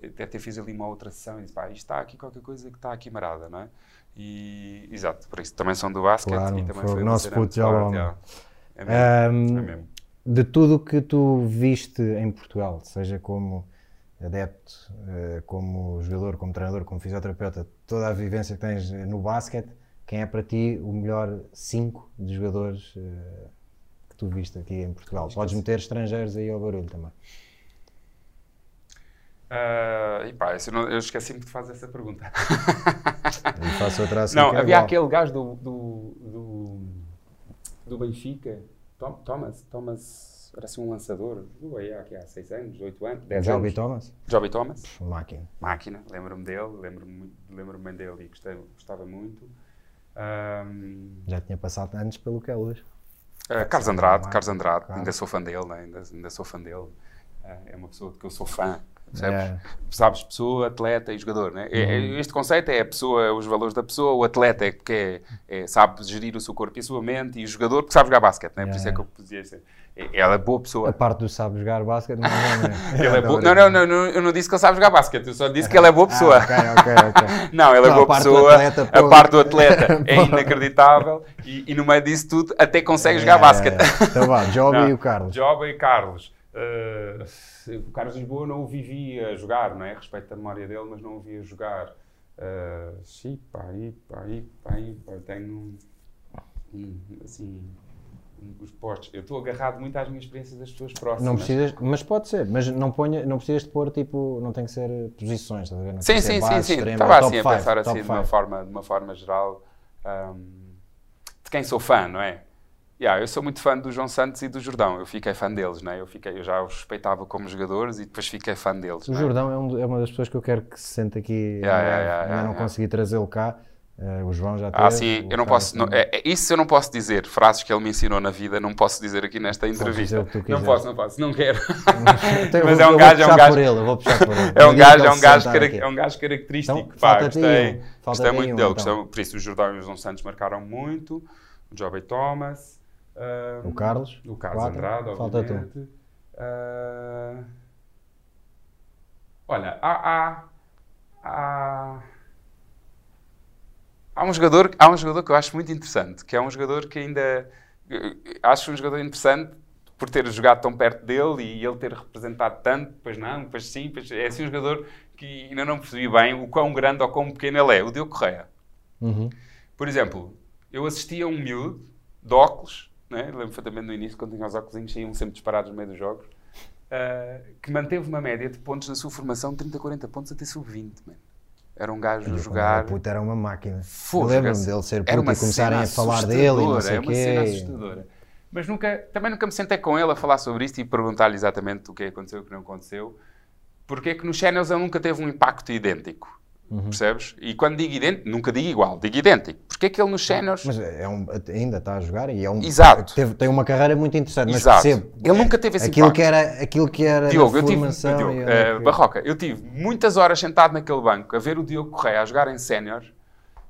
S3: até ter fiz ali uma outra sessão e disse, pá, isto está aqui qualquer coisa que está aqui marada, não é? E, exato, por isso também são do basquete
S2: Claro,
S3: e também
S2: foi o nosso
S3: forte,
S2: meu.
S3: já. É mesmo,
S2: Ahm,
S3: é mesmo.
S2: de tudo o que tu viste em Portugal, seja como adepto, eh, como jogador, como treinador, como fisioterapeuta, toda a vivência que tens no basquete, quem é para ti o melhor 5 de jogadores eh, que tu viste aqui em Portugal? Podes meter estrangeiros aí ao barulho também.
S3: Ah, e pá, eu, eu esqueci-me de fazer essa pergunta.
S2: E faço outra assim
S3: Não,
S2: é
S3: havia aquele gajo do, do, do, do Benfica, Tom- Thomas, Thomas, era assim um lançador, jogou aí há, há 6 anos, 8 anos, 10
S2: Joby
S3: anos.
S2: Thomas?
S3: Joby Thomas,
S2: Máquina.
S3: máquina, lembro-me dele, lembro-me lembro-me bem dele e gostei, gostava muito. Ahm,
S2: Já tinha passado anos pelo que é hoje.
S3: ah, Carlos Andrade, Carlos Andrade,
S2: claro.
S3: ainda sou fã dele, né? ainda, ainda sou fã dele. Ah, é uma pessoa de que eu sou fã, percebes?
S2: É.
S3: Sabes, pessoa, atleta e jogador, né? É-
S2: Uhum.
S3: é- Este conceito é a pessoa, os valores da pessoa, o atleta é porque é, é- sabe gerir o seu corpo e a sua mente, e o jogador porque sabe jogar basquete, né? Por isso é que eu podia. É- Ela é boa
S2: A
S3: pessoa.
S2: parte do sabe jogar basquete, não é? Não, é?
S3: Boa- Não, não, não, não, eu não disse que ele sabe jogar basquete, eu só disse que ele é boa pessoa.
S2: Ah, ok, ok, ok.
S3: Não, ele é
S2: a
S3: boa
S2: do
S3: pessoa,
S2: atleta,
S3: a parte do atleta é inacreditável e, e no meio disso tudo até consegue jogar
S2: É,
S3: basquete.
S2: é. Então vá,
S3: Não,
S2: e o Carlos.
S3: Joba e Carlos. Uh, o Carlos Lisboa não o vivi a jogar, não é? Respeito a memória dele, mas não o vi a jogar. Uh, sim, aí, pá, eu tenho um, assim, os postos. Eu estou agarrado muito às minhas experiências das pessoas próximas.
S2: Não precisas, mas pode ser, mas não, ponha, não precisas de pôr tipo, não tem que ser posições, estás a ver? Não
S3: Sim, sim, sim, sim. Estava assim a pensar assim de uma forma, de uma forma geral um, de quem sou fã, não é? Yeah, eu sou muito fã do João Santos e do Jordão. Eu fiquei fã deles, não é? Eu, fiquei, eu já os respeitava como jogadores e depois fiquei fã deles.
S2: O
S3: não é?
S2: Jordão é, um- é uma das pessoas que eu quero que se sente aqui. em
S3: Yeah,
S2: breve.
S3: yeah, yeah, yeah,
S2: não
S3: yeah.
S2: consegui trazê-lo cá. Eh, o João já teve.
S3: Ah, sim, eu não posso. não- é, é- isso eu não posso dizer. Frases que ele me ensinou na vida, não posso dizer aqui nesta entrevista. não posso, não posso, não quero.
S2: Então
S3: Mas é um gajo, é um gajo.
S2: ele, vou puxar por ele.
S3: É um gajo, é um gajo, cara- é um gajo característico.
S2: Então,
S3: pá, gostei, gostei muito
S2: um,
S3: dele.
S2: então.
S3: gostei- por isso, o Jordão e o João Santos marcaram muito. O Joby Thomas. Ah,
S2: O Carlos,
S3: O Carlos
S2: quatro.
S3: Andrade,
S2: Falta tu.
S3: obviamente. Ah, olha, há, há, há, há um jogador, há um jogador que eu acho muito interessante, que é um jogador que ainda eh, acho um jogador interessante por ter jogado tão perto dele e ele ter representado tanto, depois não, depois sim, depois é assim um jogador que ainda não percebi bem o quão grande ou quão pequeno ele é, o Diogo Correia.
S2: Uhum.
S3: Por exemplo, eu assistia a um miúdo de óculos, né? lembro perfeitamente no início, quando tinha os óculos, saíam sempre disparados no meio dos jogos, ah, que manteve uma média de pontos na sua formação de 30, 40 pontos até sub-20. man. Era um gajo a
S2: Quando
S3: jogar.
S2: era puto, era uma máquina. Eu Lembro-me dele ser
S3: era
S2: puto e começarem a falar dele e não sei
S3: é
S2: o
S3: uma cena
S2: quê.
S3: assustadora. Mas nunca, também nunca me sentei com ele a falar sobre isto e perguntar-lhe exatamente o que aconteceu e o que não aconteceu. Porque é que nos channels ele nunca teve um impacto idêntico.
S2: Uhum.
S3: Percebes? E quando digo idêntico, nunca digo igual, digo idêntico. Porque é que ele nos channels.
S2: Mas é um, ainda está a jogar e é um.
S3: Exato.
S2: Teve, tem uma carreira muito interessante,
S3: Exato.
S2: percebo.
S3: Ele nunca teve esse
S2: aquilo
S3: impacto.
S2: que era Aquilo que era
S3: Diogo, eu tive, Diogo,
S2: e onde
S3: eh, Barroca, eu tive muitas horas sentado naquele banco a ver o Diogo Correia a jogar em sénior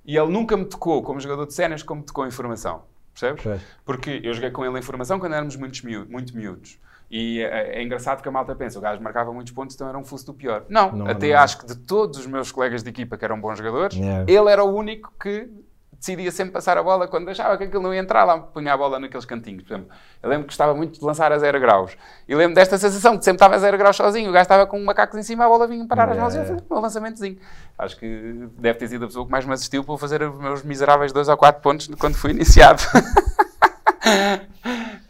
S3: e ele nunca me tocou como jogador de séniores como me tocou em formação. percebes?
S2: Pois.
S3: Porque eu joguei com ele em formação quando éramos muito, miú- muito miúdos. E é, é engraçado que a malta pensa, o gajo marcava muitos pontos, então era um fuso do pior. Não,
S2: Não,
S3: até
S2: não.
S3: acho que de todos os meus colegas de equipa que eram bons jogadores,
S2: Yeah.
S3: ele era o único que decidia sempre passar a bola quando achava que aquilo não ia entrar, lá punha a bola naqueles cantinhos. Por exemplo, eu lembro que gostava muito de lançar a zero graus. E lembro desta sensação de sempre estava a zero graus sozinho, o gajo estava com macacos em cima, a bola vinha parar as
S2: Yeah,
S3: mãos e eu fazia um lançamentozinho. Acho que deve ter sido a pessoa que mais me assistiu para fazer os meus miseráveis dois ou quatro pontos quando fui iniciado.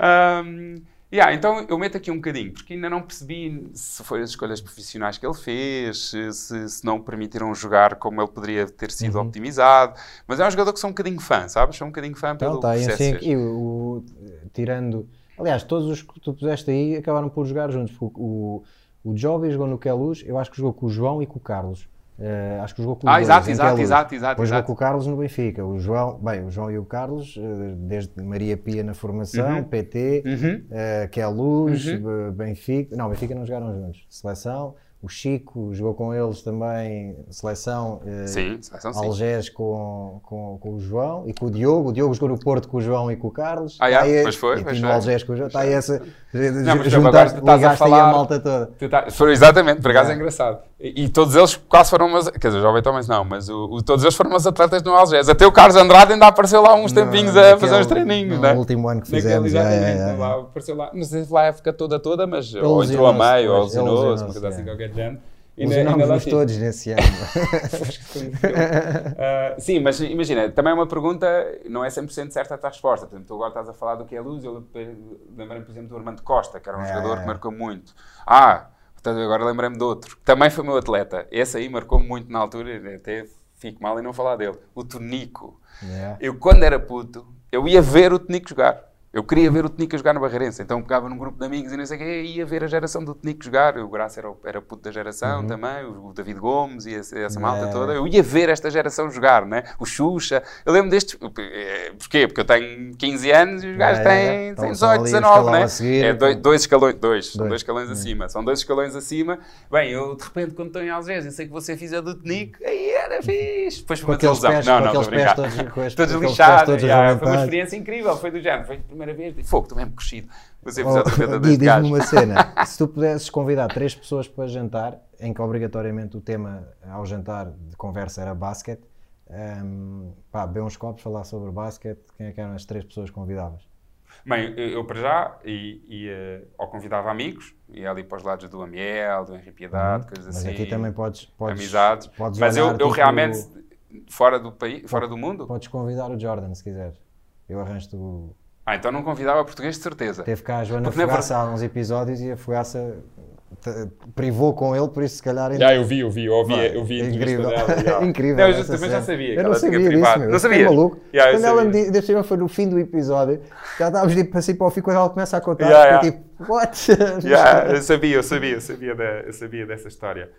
S3: Um, yeah, então eu meto aqui um bocadinho, porque ainda não percebi se foi as escolhas profissionais que ele fez, se, se- não permitiram jogar como ele poderia ter sido
S2: Uhum.
S3: optimizado. Mas é um jogador que sou um bocadinho fã, sabes? Sou um bocadinho fã pelo
S2: Então, aí
S3: processo
S2: assim, e o, tirando. Aliás, todos os que tu puseste aí acabaram por jogar juntos. porque O, o, Joby jogou no Queluz, eu acho que jogou com o João e com o Carlos. Eh, acho que jogou com
S3: Ah,
S2: dois,
S3: exato,
S2: em
S3: exato, exato, exato,
S2: Depois jogou
S3: exato.
S2: com o Carlos no Benfica. O João, bem, o João e o Carlos, eh, desde Maria Pia na formação,
S3: Uhum.
S2: PT,
S3: Uhum.
S2: eh, Queluz, eh, Benfica. Não, Benfica não jogaram juntos. Seleção. O Chico jogou com eles também, seleção. eh,
S3: Sim, seleção sim.
S2: Algés com, com, com o João e com o Diogo. O Diogo jogou no Porto com o João e com o Carlos.
S3: Ah, yeah,
S2: aí-
S3: pois foi,
S2: E
S3: pois foi.
S2: Algés com o João. Está aí essa.
S3: Não, tu estás a falar-
S2: a malta toda.
S3: Tá- foram- exatamente, por acaso é engraçado. E, e todos eles quase foram meus. Quer dizer, o Jovem Thomas não, mas o, o- todos eles foram meus atletas no Algés. Até o Carlos Andrade ainda apareceu lá uns tempinhos a fazer uns treininhos,
S2: no
S3: né?
S2: último ano que
S3: Naquele,
S2: fizemos. já,
S3: exatamente,
S2: já, já, já.
S3: lá, apareceu lá, não sei se lá a época toda toda, mas ou entrou a meio, ou lesionou-se, uma coisa assim
S2: é.
S3: Qualquer género. Ainda- lá
S2: todos nesse ano.
S3: Bom. Ah, sim, mas imagina, também é uma pergunta, não é 100% certa a tua resposta. Por exemplo, tu agora estás a falar do que é luz, eu lembrei-me, por exemplo, do Armando Costa, que era um
S2: É,
S3: jogador
S2: é.
S3: que marcou muito. Ah, portanto, agora lembrei-me de outro, que também foi meu atleta. Esse aí marcou muito na altura, até fico mal em não falar dele. O Tonico.
S2: Yeah.
S3: Eu, quando era puto, eu ia ver o Tonico jogar. Eu queria ver o Tonico a jogar no Barreirense. Então pegava num grupo de amigos e não sei o quê, ia ver a geração do Tonico jogar. O Graça era, era puto da geração também, o, David Gomes e essa, essa malta
S2: Yeah.
S3: toda. Eu ia ver esta geração jogar, né? O Xuxa. Eu lembro destes. eh, Porquê? Porque eu tenho 15 anos e os gajos
S2: Yeah,
S3: têm,
S2: yeah.
S3: têm
S2: Estão só
S3: 18,
S2: ali,
S3: 19,
S2: escalão
S3: né?
S2: seguir.
S3: É dois, dois escalões, dois, são
S2: Dois.
S3: dois escalões acima. São dois escalões acima. Bem, eu de repente, quando estou em Algés, eu sei que você fizer do Tonico, aí era fixe. Depois foi uma desilusão.
S2: pés-
S3: Não,
S2: com
S3: não, estou a brincar.
S2: todos-
S3: Todos lixados. yeah, foi uma experiência incrível. Foi do género. Foi primeira vez. Disse, Fogo, estou mesmo crescido. Você
S2: Oh, Gui,
S3: deste
S2: diz-me uma cena. Se tu pudesses convidar três pessoas para jantar, em que obrigatoriamente o tema ao jantar de conversa era basquete, ehm, pá, beber uns copos, falar sobre basquete, quem é que eram as três pessoas que convidavas?
S3: Bem, eu, eu para já ia, ia, ou convidava amigos, ia ali para os lados do Amiel, do Henri Piedade, coisas
S2: Uhum. Mas
S3: assim.
S2: aqui também podes, podes
S3: amizades.
S2: podes
S3: Mas eu, eu
S2: tipo,
S3: realmente, fora do país, fora do mundo,
S2: Podes convidar o Jordan se quiseres. Eu arranjo-te o.
S3: ah, então não convidava português de certeza.
S2: Teve cá a Joana
S3: Porque, na
S2: Fogaça há uns episódios e a Fogaça te- privou com ele, por isso se calhar.
S3: Já, eu vi, eu vi, eu ouvi,
S2: Pá,
S3: eu vi a
S2: incrível.
S3: dela, já.
S2: incrível.
S3: Não, eu também já sabia. que
S2: Eu não
S3: ela tinha
S2: sabia disso,
S3: privado. Não sabia.
S2: maluco.
S3: Eu
S2: Quando ela me disse, ser, foi no fim do episódio, já estávamos de ir para si para o fim, quando ela começa a contar,
S3: Yeah, yeah.
S2: tipo, what?
S3: Já, eu sabia, eu sabia, eu sabia, da- eu sabia dessa história.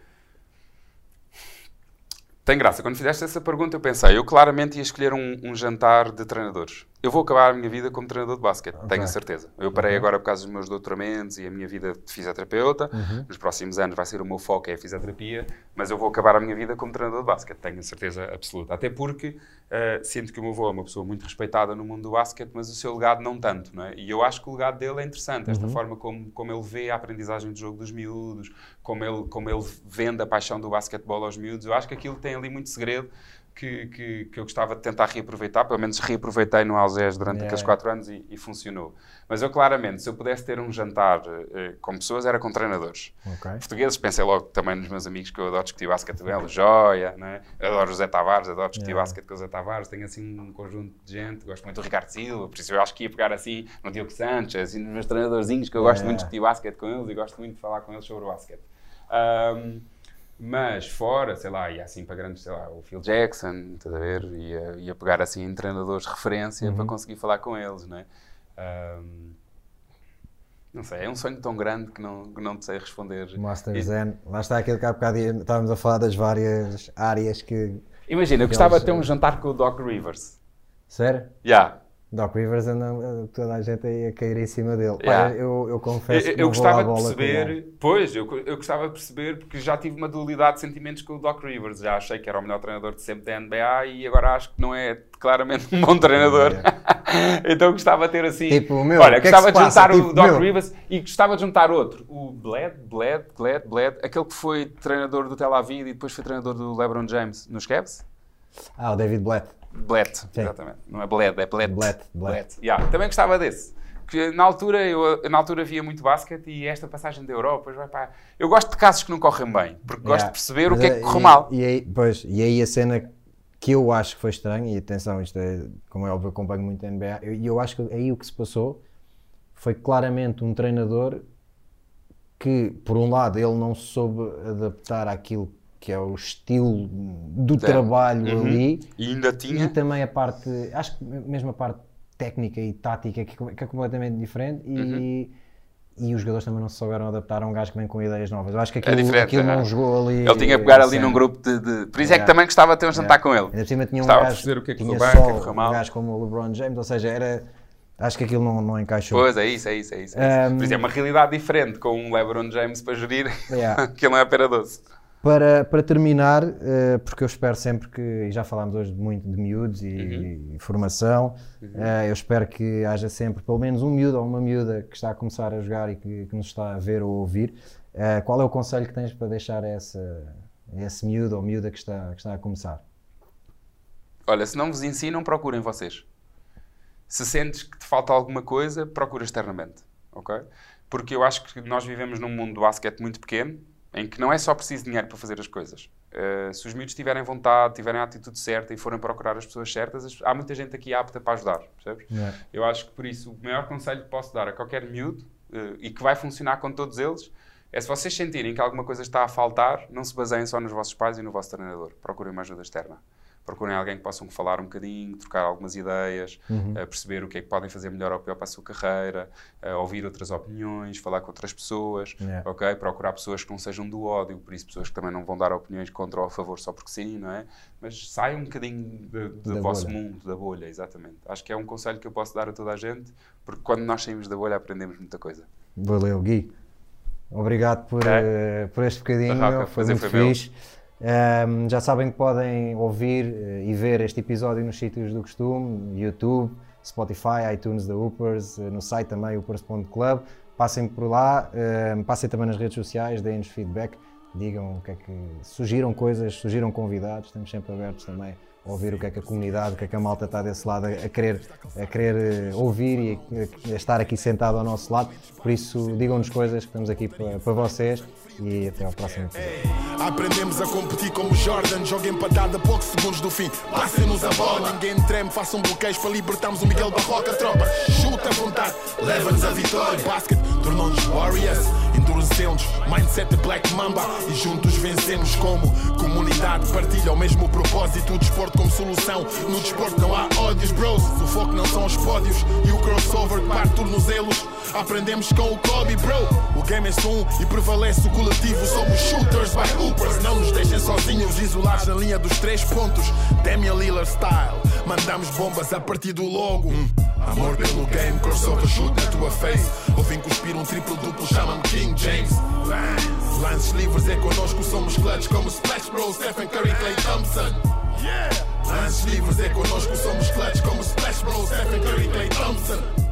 S3: Tem graça. Quando fizeste essa pergunta, eu pensei, eu claramente ia escolher um, um jantar de treinadores. Eu vou acabar a minha vida como treinador de basquete, tenho a certeza. Eu parei agora por causa dos meus doutoramentos e a minha vida de fisioterapeuta.
S2: Uhum.
S3: Nos próximos anos vai ser o meu foco, é a fisioterapia, mas eu vou acabar a minha vida como treinador de basquete, tenho a certeza absoluta. Até porque eh, sinto que o meu avô é uma pessoa muito respeitada no mundo do basquete, mas o seu legado não tanto, não é? E eu acho que o legado dele é interessante, esta forma como, como ele vê a aprendizagem do jogo dos miúdos, como ele, como ele vende a paixão do basquetebol aos miúdos. Eu acho que aquilo tem ali muito segredo que, que, que eu gostava de tentar reaproveitar, pelo menos reaproveitei no Algés durante
S2: Yeah.
S3: aqueles quatro anos e, e funcionou. Mas eu claramente, se eu pudesse ter um jantar eh, com pessoas, era com treinadores.
S2: Ok.
S3: Portugueses, pensei logo também nos meus amigos que eu adoro discutir basquete com eles, o Joia, né? Adoro o Zé Tavares, adoro discutir
S2: Yeah.
S3: basquete com o Zé Tavares, tenho assim um conjunto de gente, gosto muito do Ricardo Silva, por isso eu acho que ia pegar assim no Diogo Sanches, assim nos meus treinadorzinhos que eu gosto
S2: Yeah.
S3: muito de discutir basquete com eles e gosto muito de falar com eles sobre o basquete. Ahm, mas fora, sei lá, ia assim para grandes, sei lá, o Phil Jackson, estás a ver? Ia, ia pegar assim em treinadores de referência
S2: Uhum.
S3: para conseguir falar com eles, não é? Ahm, não sei, é um sonho tão grande que não, que não te sei responder.
S2: Master
S3: E-
S2: Zen, lá está aquele que há bocado estávamos a falar das várias áreas que.
S3: Imagina, eu gostava de ter um jantar com o Doc Rivers.
S2: Sério?
S3: Já.
S2: Doc Rivers anda toda a gente a cair em cima dele.
S3: Yeah.
S2: eu, eu
S3: Eu,
S2: confesso que
S3: eu
S2: vou à
S3: gostava de perceber, pois, eu, eu gostava de perceber, porque já tive uma dualidade de sentimentos com o Doc Rivers. Já achei que era o melhor treinador de sempre da NBA e agora acho que não é claramente um bom treinador. então gostava de ter assim.
S2: Tipo, meu,
S3: olha,
S2: o que é que
S3: gostava
S2: se
S3: de
S2: passa?
S3: juntar o
S2: Tipo,
S3: Doc
S2: meu.
S3: Rivers e gostava de juntar outro. O Bled, Bled, Bled, Bled, Bled, aquele que foi treinador do Tel Aviv e depois foi treinador do LeBron James nos Cavs.
S2: Ah, o David Blatt.
S3: Bled, exatamente. Não é Bled, é Bled.
S2: Bled, Bled.
S3: Yeah, também gostava desse. Que na altura, eu na altura via muito basquete e esta passagem da Europa, vai para... Eu gosto de casos que não correm bem, porque gosto
S2: Yeah.
S3: de perceber o
S2: Mas
S3: que é que
S2: e-
S3: correu mal.
S2: E aí, pois, e aí a cena que eu acho que foi estranha, e atenção, isto é, como é óbvio, eu acompanho muito a NBA, e eu, eu acho que aí o que se passou foi claramente um treinador que, por um lado, ele não soube adaptar àquilo que é o estilo do trabalho
S3: Uhum.
S2: ali,
S3: E ainda
S2: e
S3: tinha...
S2: também a parte, acho que mesmo a parte técnica e tática que, que é completamente diferente e,
S3: Uhum.
S2: e os jogadores também não se souberam adaptar a um gajo que vem com ideias novas. Eu acho que aquilo,
S3: É
S2: aquilo
S3: é.
S2: não jogou ali.
S3: Ele tinha que pegar ali num grupo de... de- Por isso é que
S2: Yeah.
S3: também gostava de ter um jantar com ele.
S2: Ainda por cima tinha um
S3: Gostava de
S2: gajo,
S3: o que é que
S2: tinha
S3: bem, o
S2: só
S3: que é que mal.
S2: um gajo como o LeBron James, ou seja, era, acho que aquilo não, não encaixou.
S3: Pois, é isso, é isso, é isso. É, isso.
S2: Um,
S3: Por isso é uma realidade diferente com um LeBron James para gerir,
S2: Yeah.
S3: que ele não é pera doce.
S2: Para, para terminar, eh, porque eu espero sempre que, e já falámos hoje muito de miúdos e,
S3: Uhum.
S2: e formação, eh, eu espero que haja sempre pelo menos um miúdo ou uma miúda que está a começar a jogar e que, que nos está a ver ou ouvir. Eh, qual é o conselho que tens para deixar a essa, a esse miúdo ou miúda que está, que está a começar?
S3: Olha, se não vos ensinam, procurem vocês. Se sentes que te falta alguma coisa, procura externamente, ok? Porque eu acho que nós vivemos num mundo do basquete muito pequeno, em que não é só preciso dinheiro para fazer as coisas. Uh, se os miúdos tiverem vontade, tiverem a atitude certa e forem procurar as pessoas certas, as- há muita gente aqui apta para ajudar, percebes?
S2: Yeah.
S3: Eu acho que por isso o maior conselho que posso dar a qualquer miúdo uh, e que vai funcionar com todos eles é se vocês sentirem que alguma coisa está a faltar, não se baseiem só nos vossos pais e no vosso treinador. Procurem uma ajuda externa. Procurem alguém que possam falar um bocadinho, trocar algumas ideias, uh, perceber o que é que podem fazer melhor ou pior para a sua carreira, uh, ouvir outras opiniões, falar com outras pessoas,
S2: Yeah.
S3: ok? Procurar pessoas que não sejam do ódio, por isso pessoas que também não vão dar opiniões contra ou a favor só porque sim, não é? Mas saiam um bocadinho de- do vosso
S2: bolha.
S3: mundo, da bolha, exatamente. Acho que é um conselho que eu posso dar a toda a gente, porque quando nós saímos da bolha aprendemos muita coisa.
S2: Valeu, Gui. Obrigado por,
S3: Ok.
S2: eh, por este bocadinho, foi muito
S3: foi meu.
S2: Ahm, já sabem que podem ouvir eh, e ver este episódio nos sítios do costume, YouTube, Spotify, iTunes da Upers, eh, no site também, upers.club. Passem por lá, ahm, passem também nas redes sociais, deem-nos feedback, digam o que é que. sugiram coisas, sugiram convidados, estamos sempre abertos também a ouvir o que é que a comunidade, o que é que a malta está desse lado a, querer, a querer eh, ouvir e a, estar aqui sentado ao nosso lado. Por isso, digam-nos coisas que estamos aqui para vocês e até ao próximo.
S1: Aprendemos a competir como Jordan. Joga empatada a poucos segundos do fim. Passem-nos a bola. Ninguém treme, façam bloqueios para libertarmos o Miguel Barroca. Tropa, chuta à vontade, leva-nos a vitória. Basket tornou-nos Warriors. Endurecemos, mindset Black Mamba. E juntos vencemos como comunidade. Partilha o mesmo propósito. O desporto como solução. No desporto não há ódios, bros. O foco não são os pódios. E o crossover que parte tornozelos. Aprendemos com o Kobe, bro. O game é só um e prevalece o coletivo. Somos shooters by hoopers. Não nos deixem sozinhos, isolados na linha dos três pontos. Damian Lillard style. Mandamos bombas a partir do logo. Hum. Amor pelo game, crossover shoot na tua face. Ouvem cuspir um triplo duplo, chamam-me King James. Lance. Lances livres é connosco, somos clutch como Splash Bros, Stephen Curry, Clay Thompson. Lances livres é connosco, somos clutch como Splash Bros, Stephen Curry, Clay Thompson.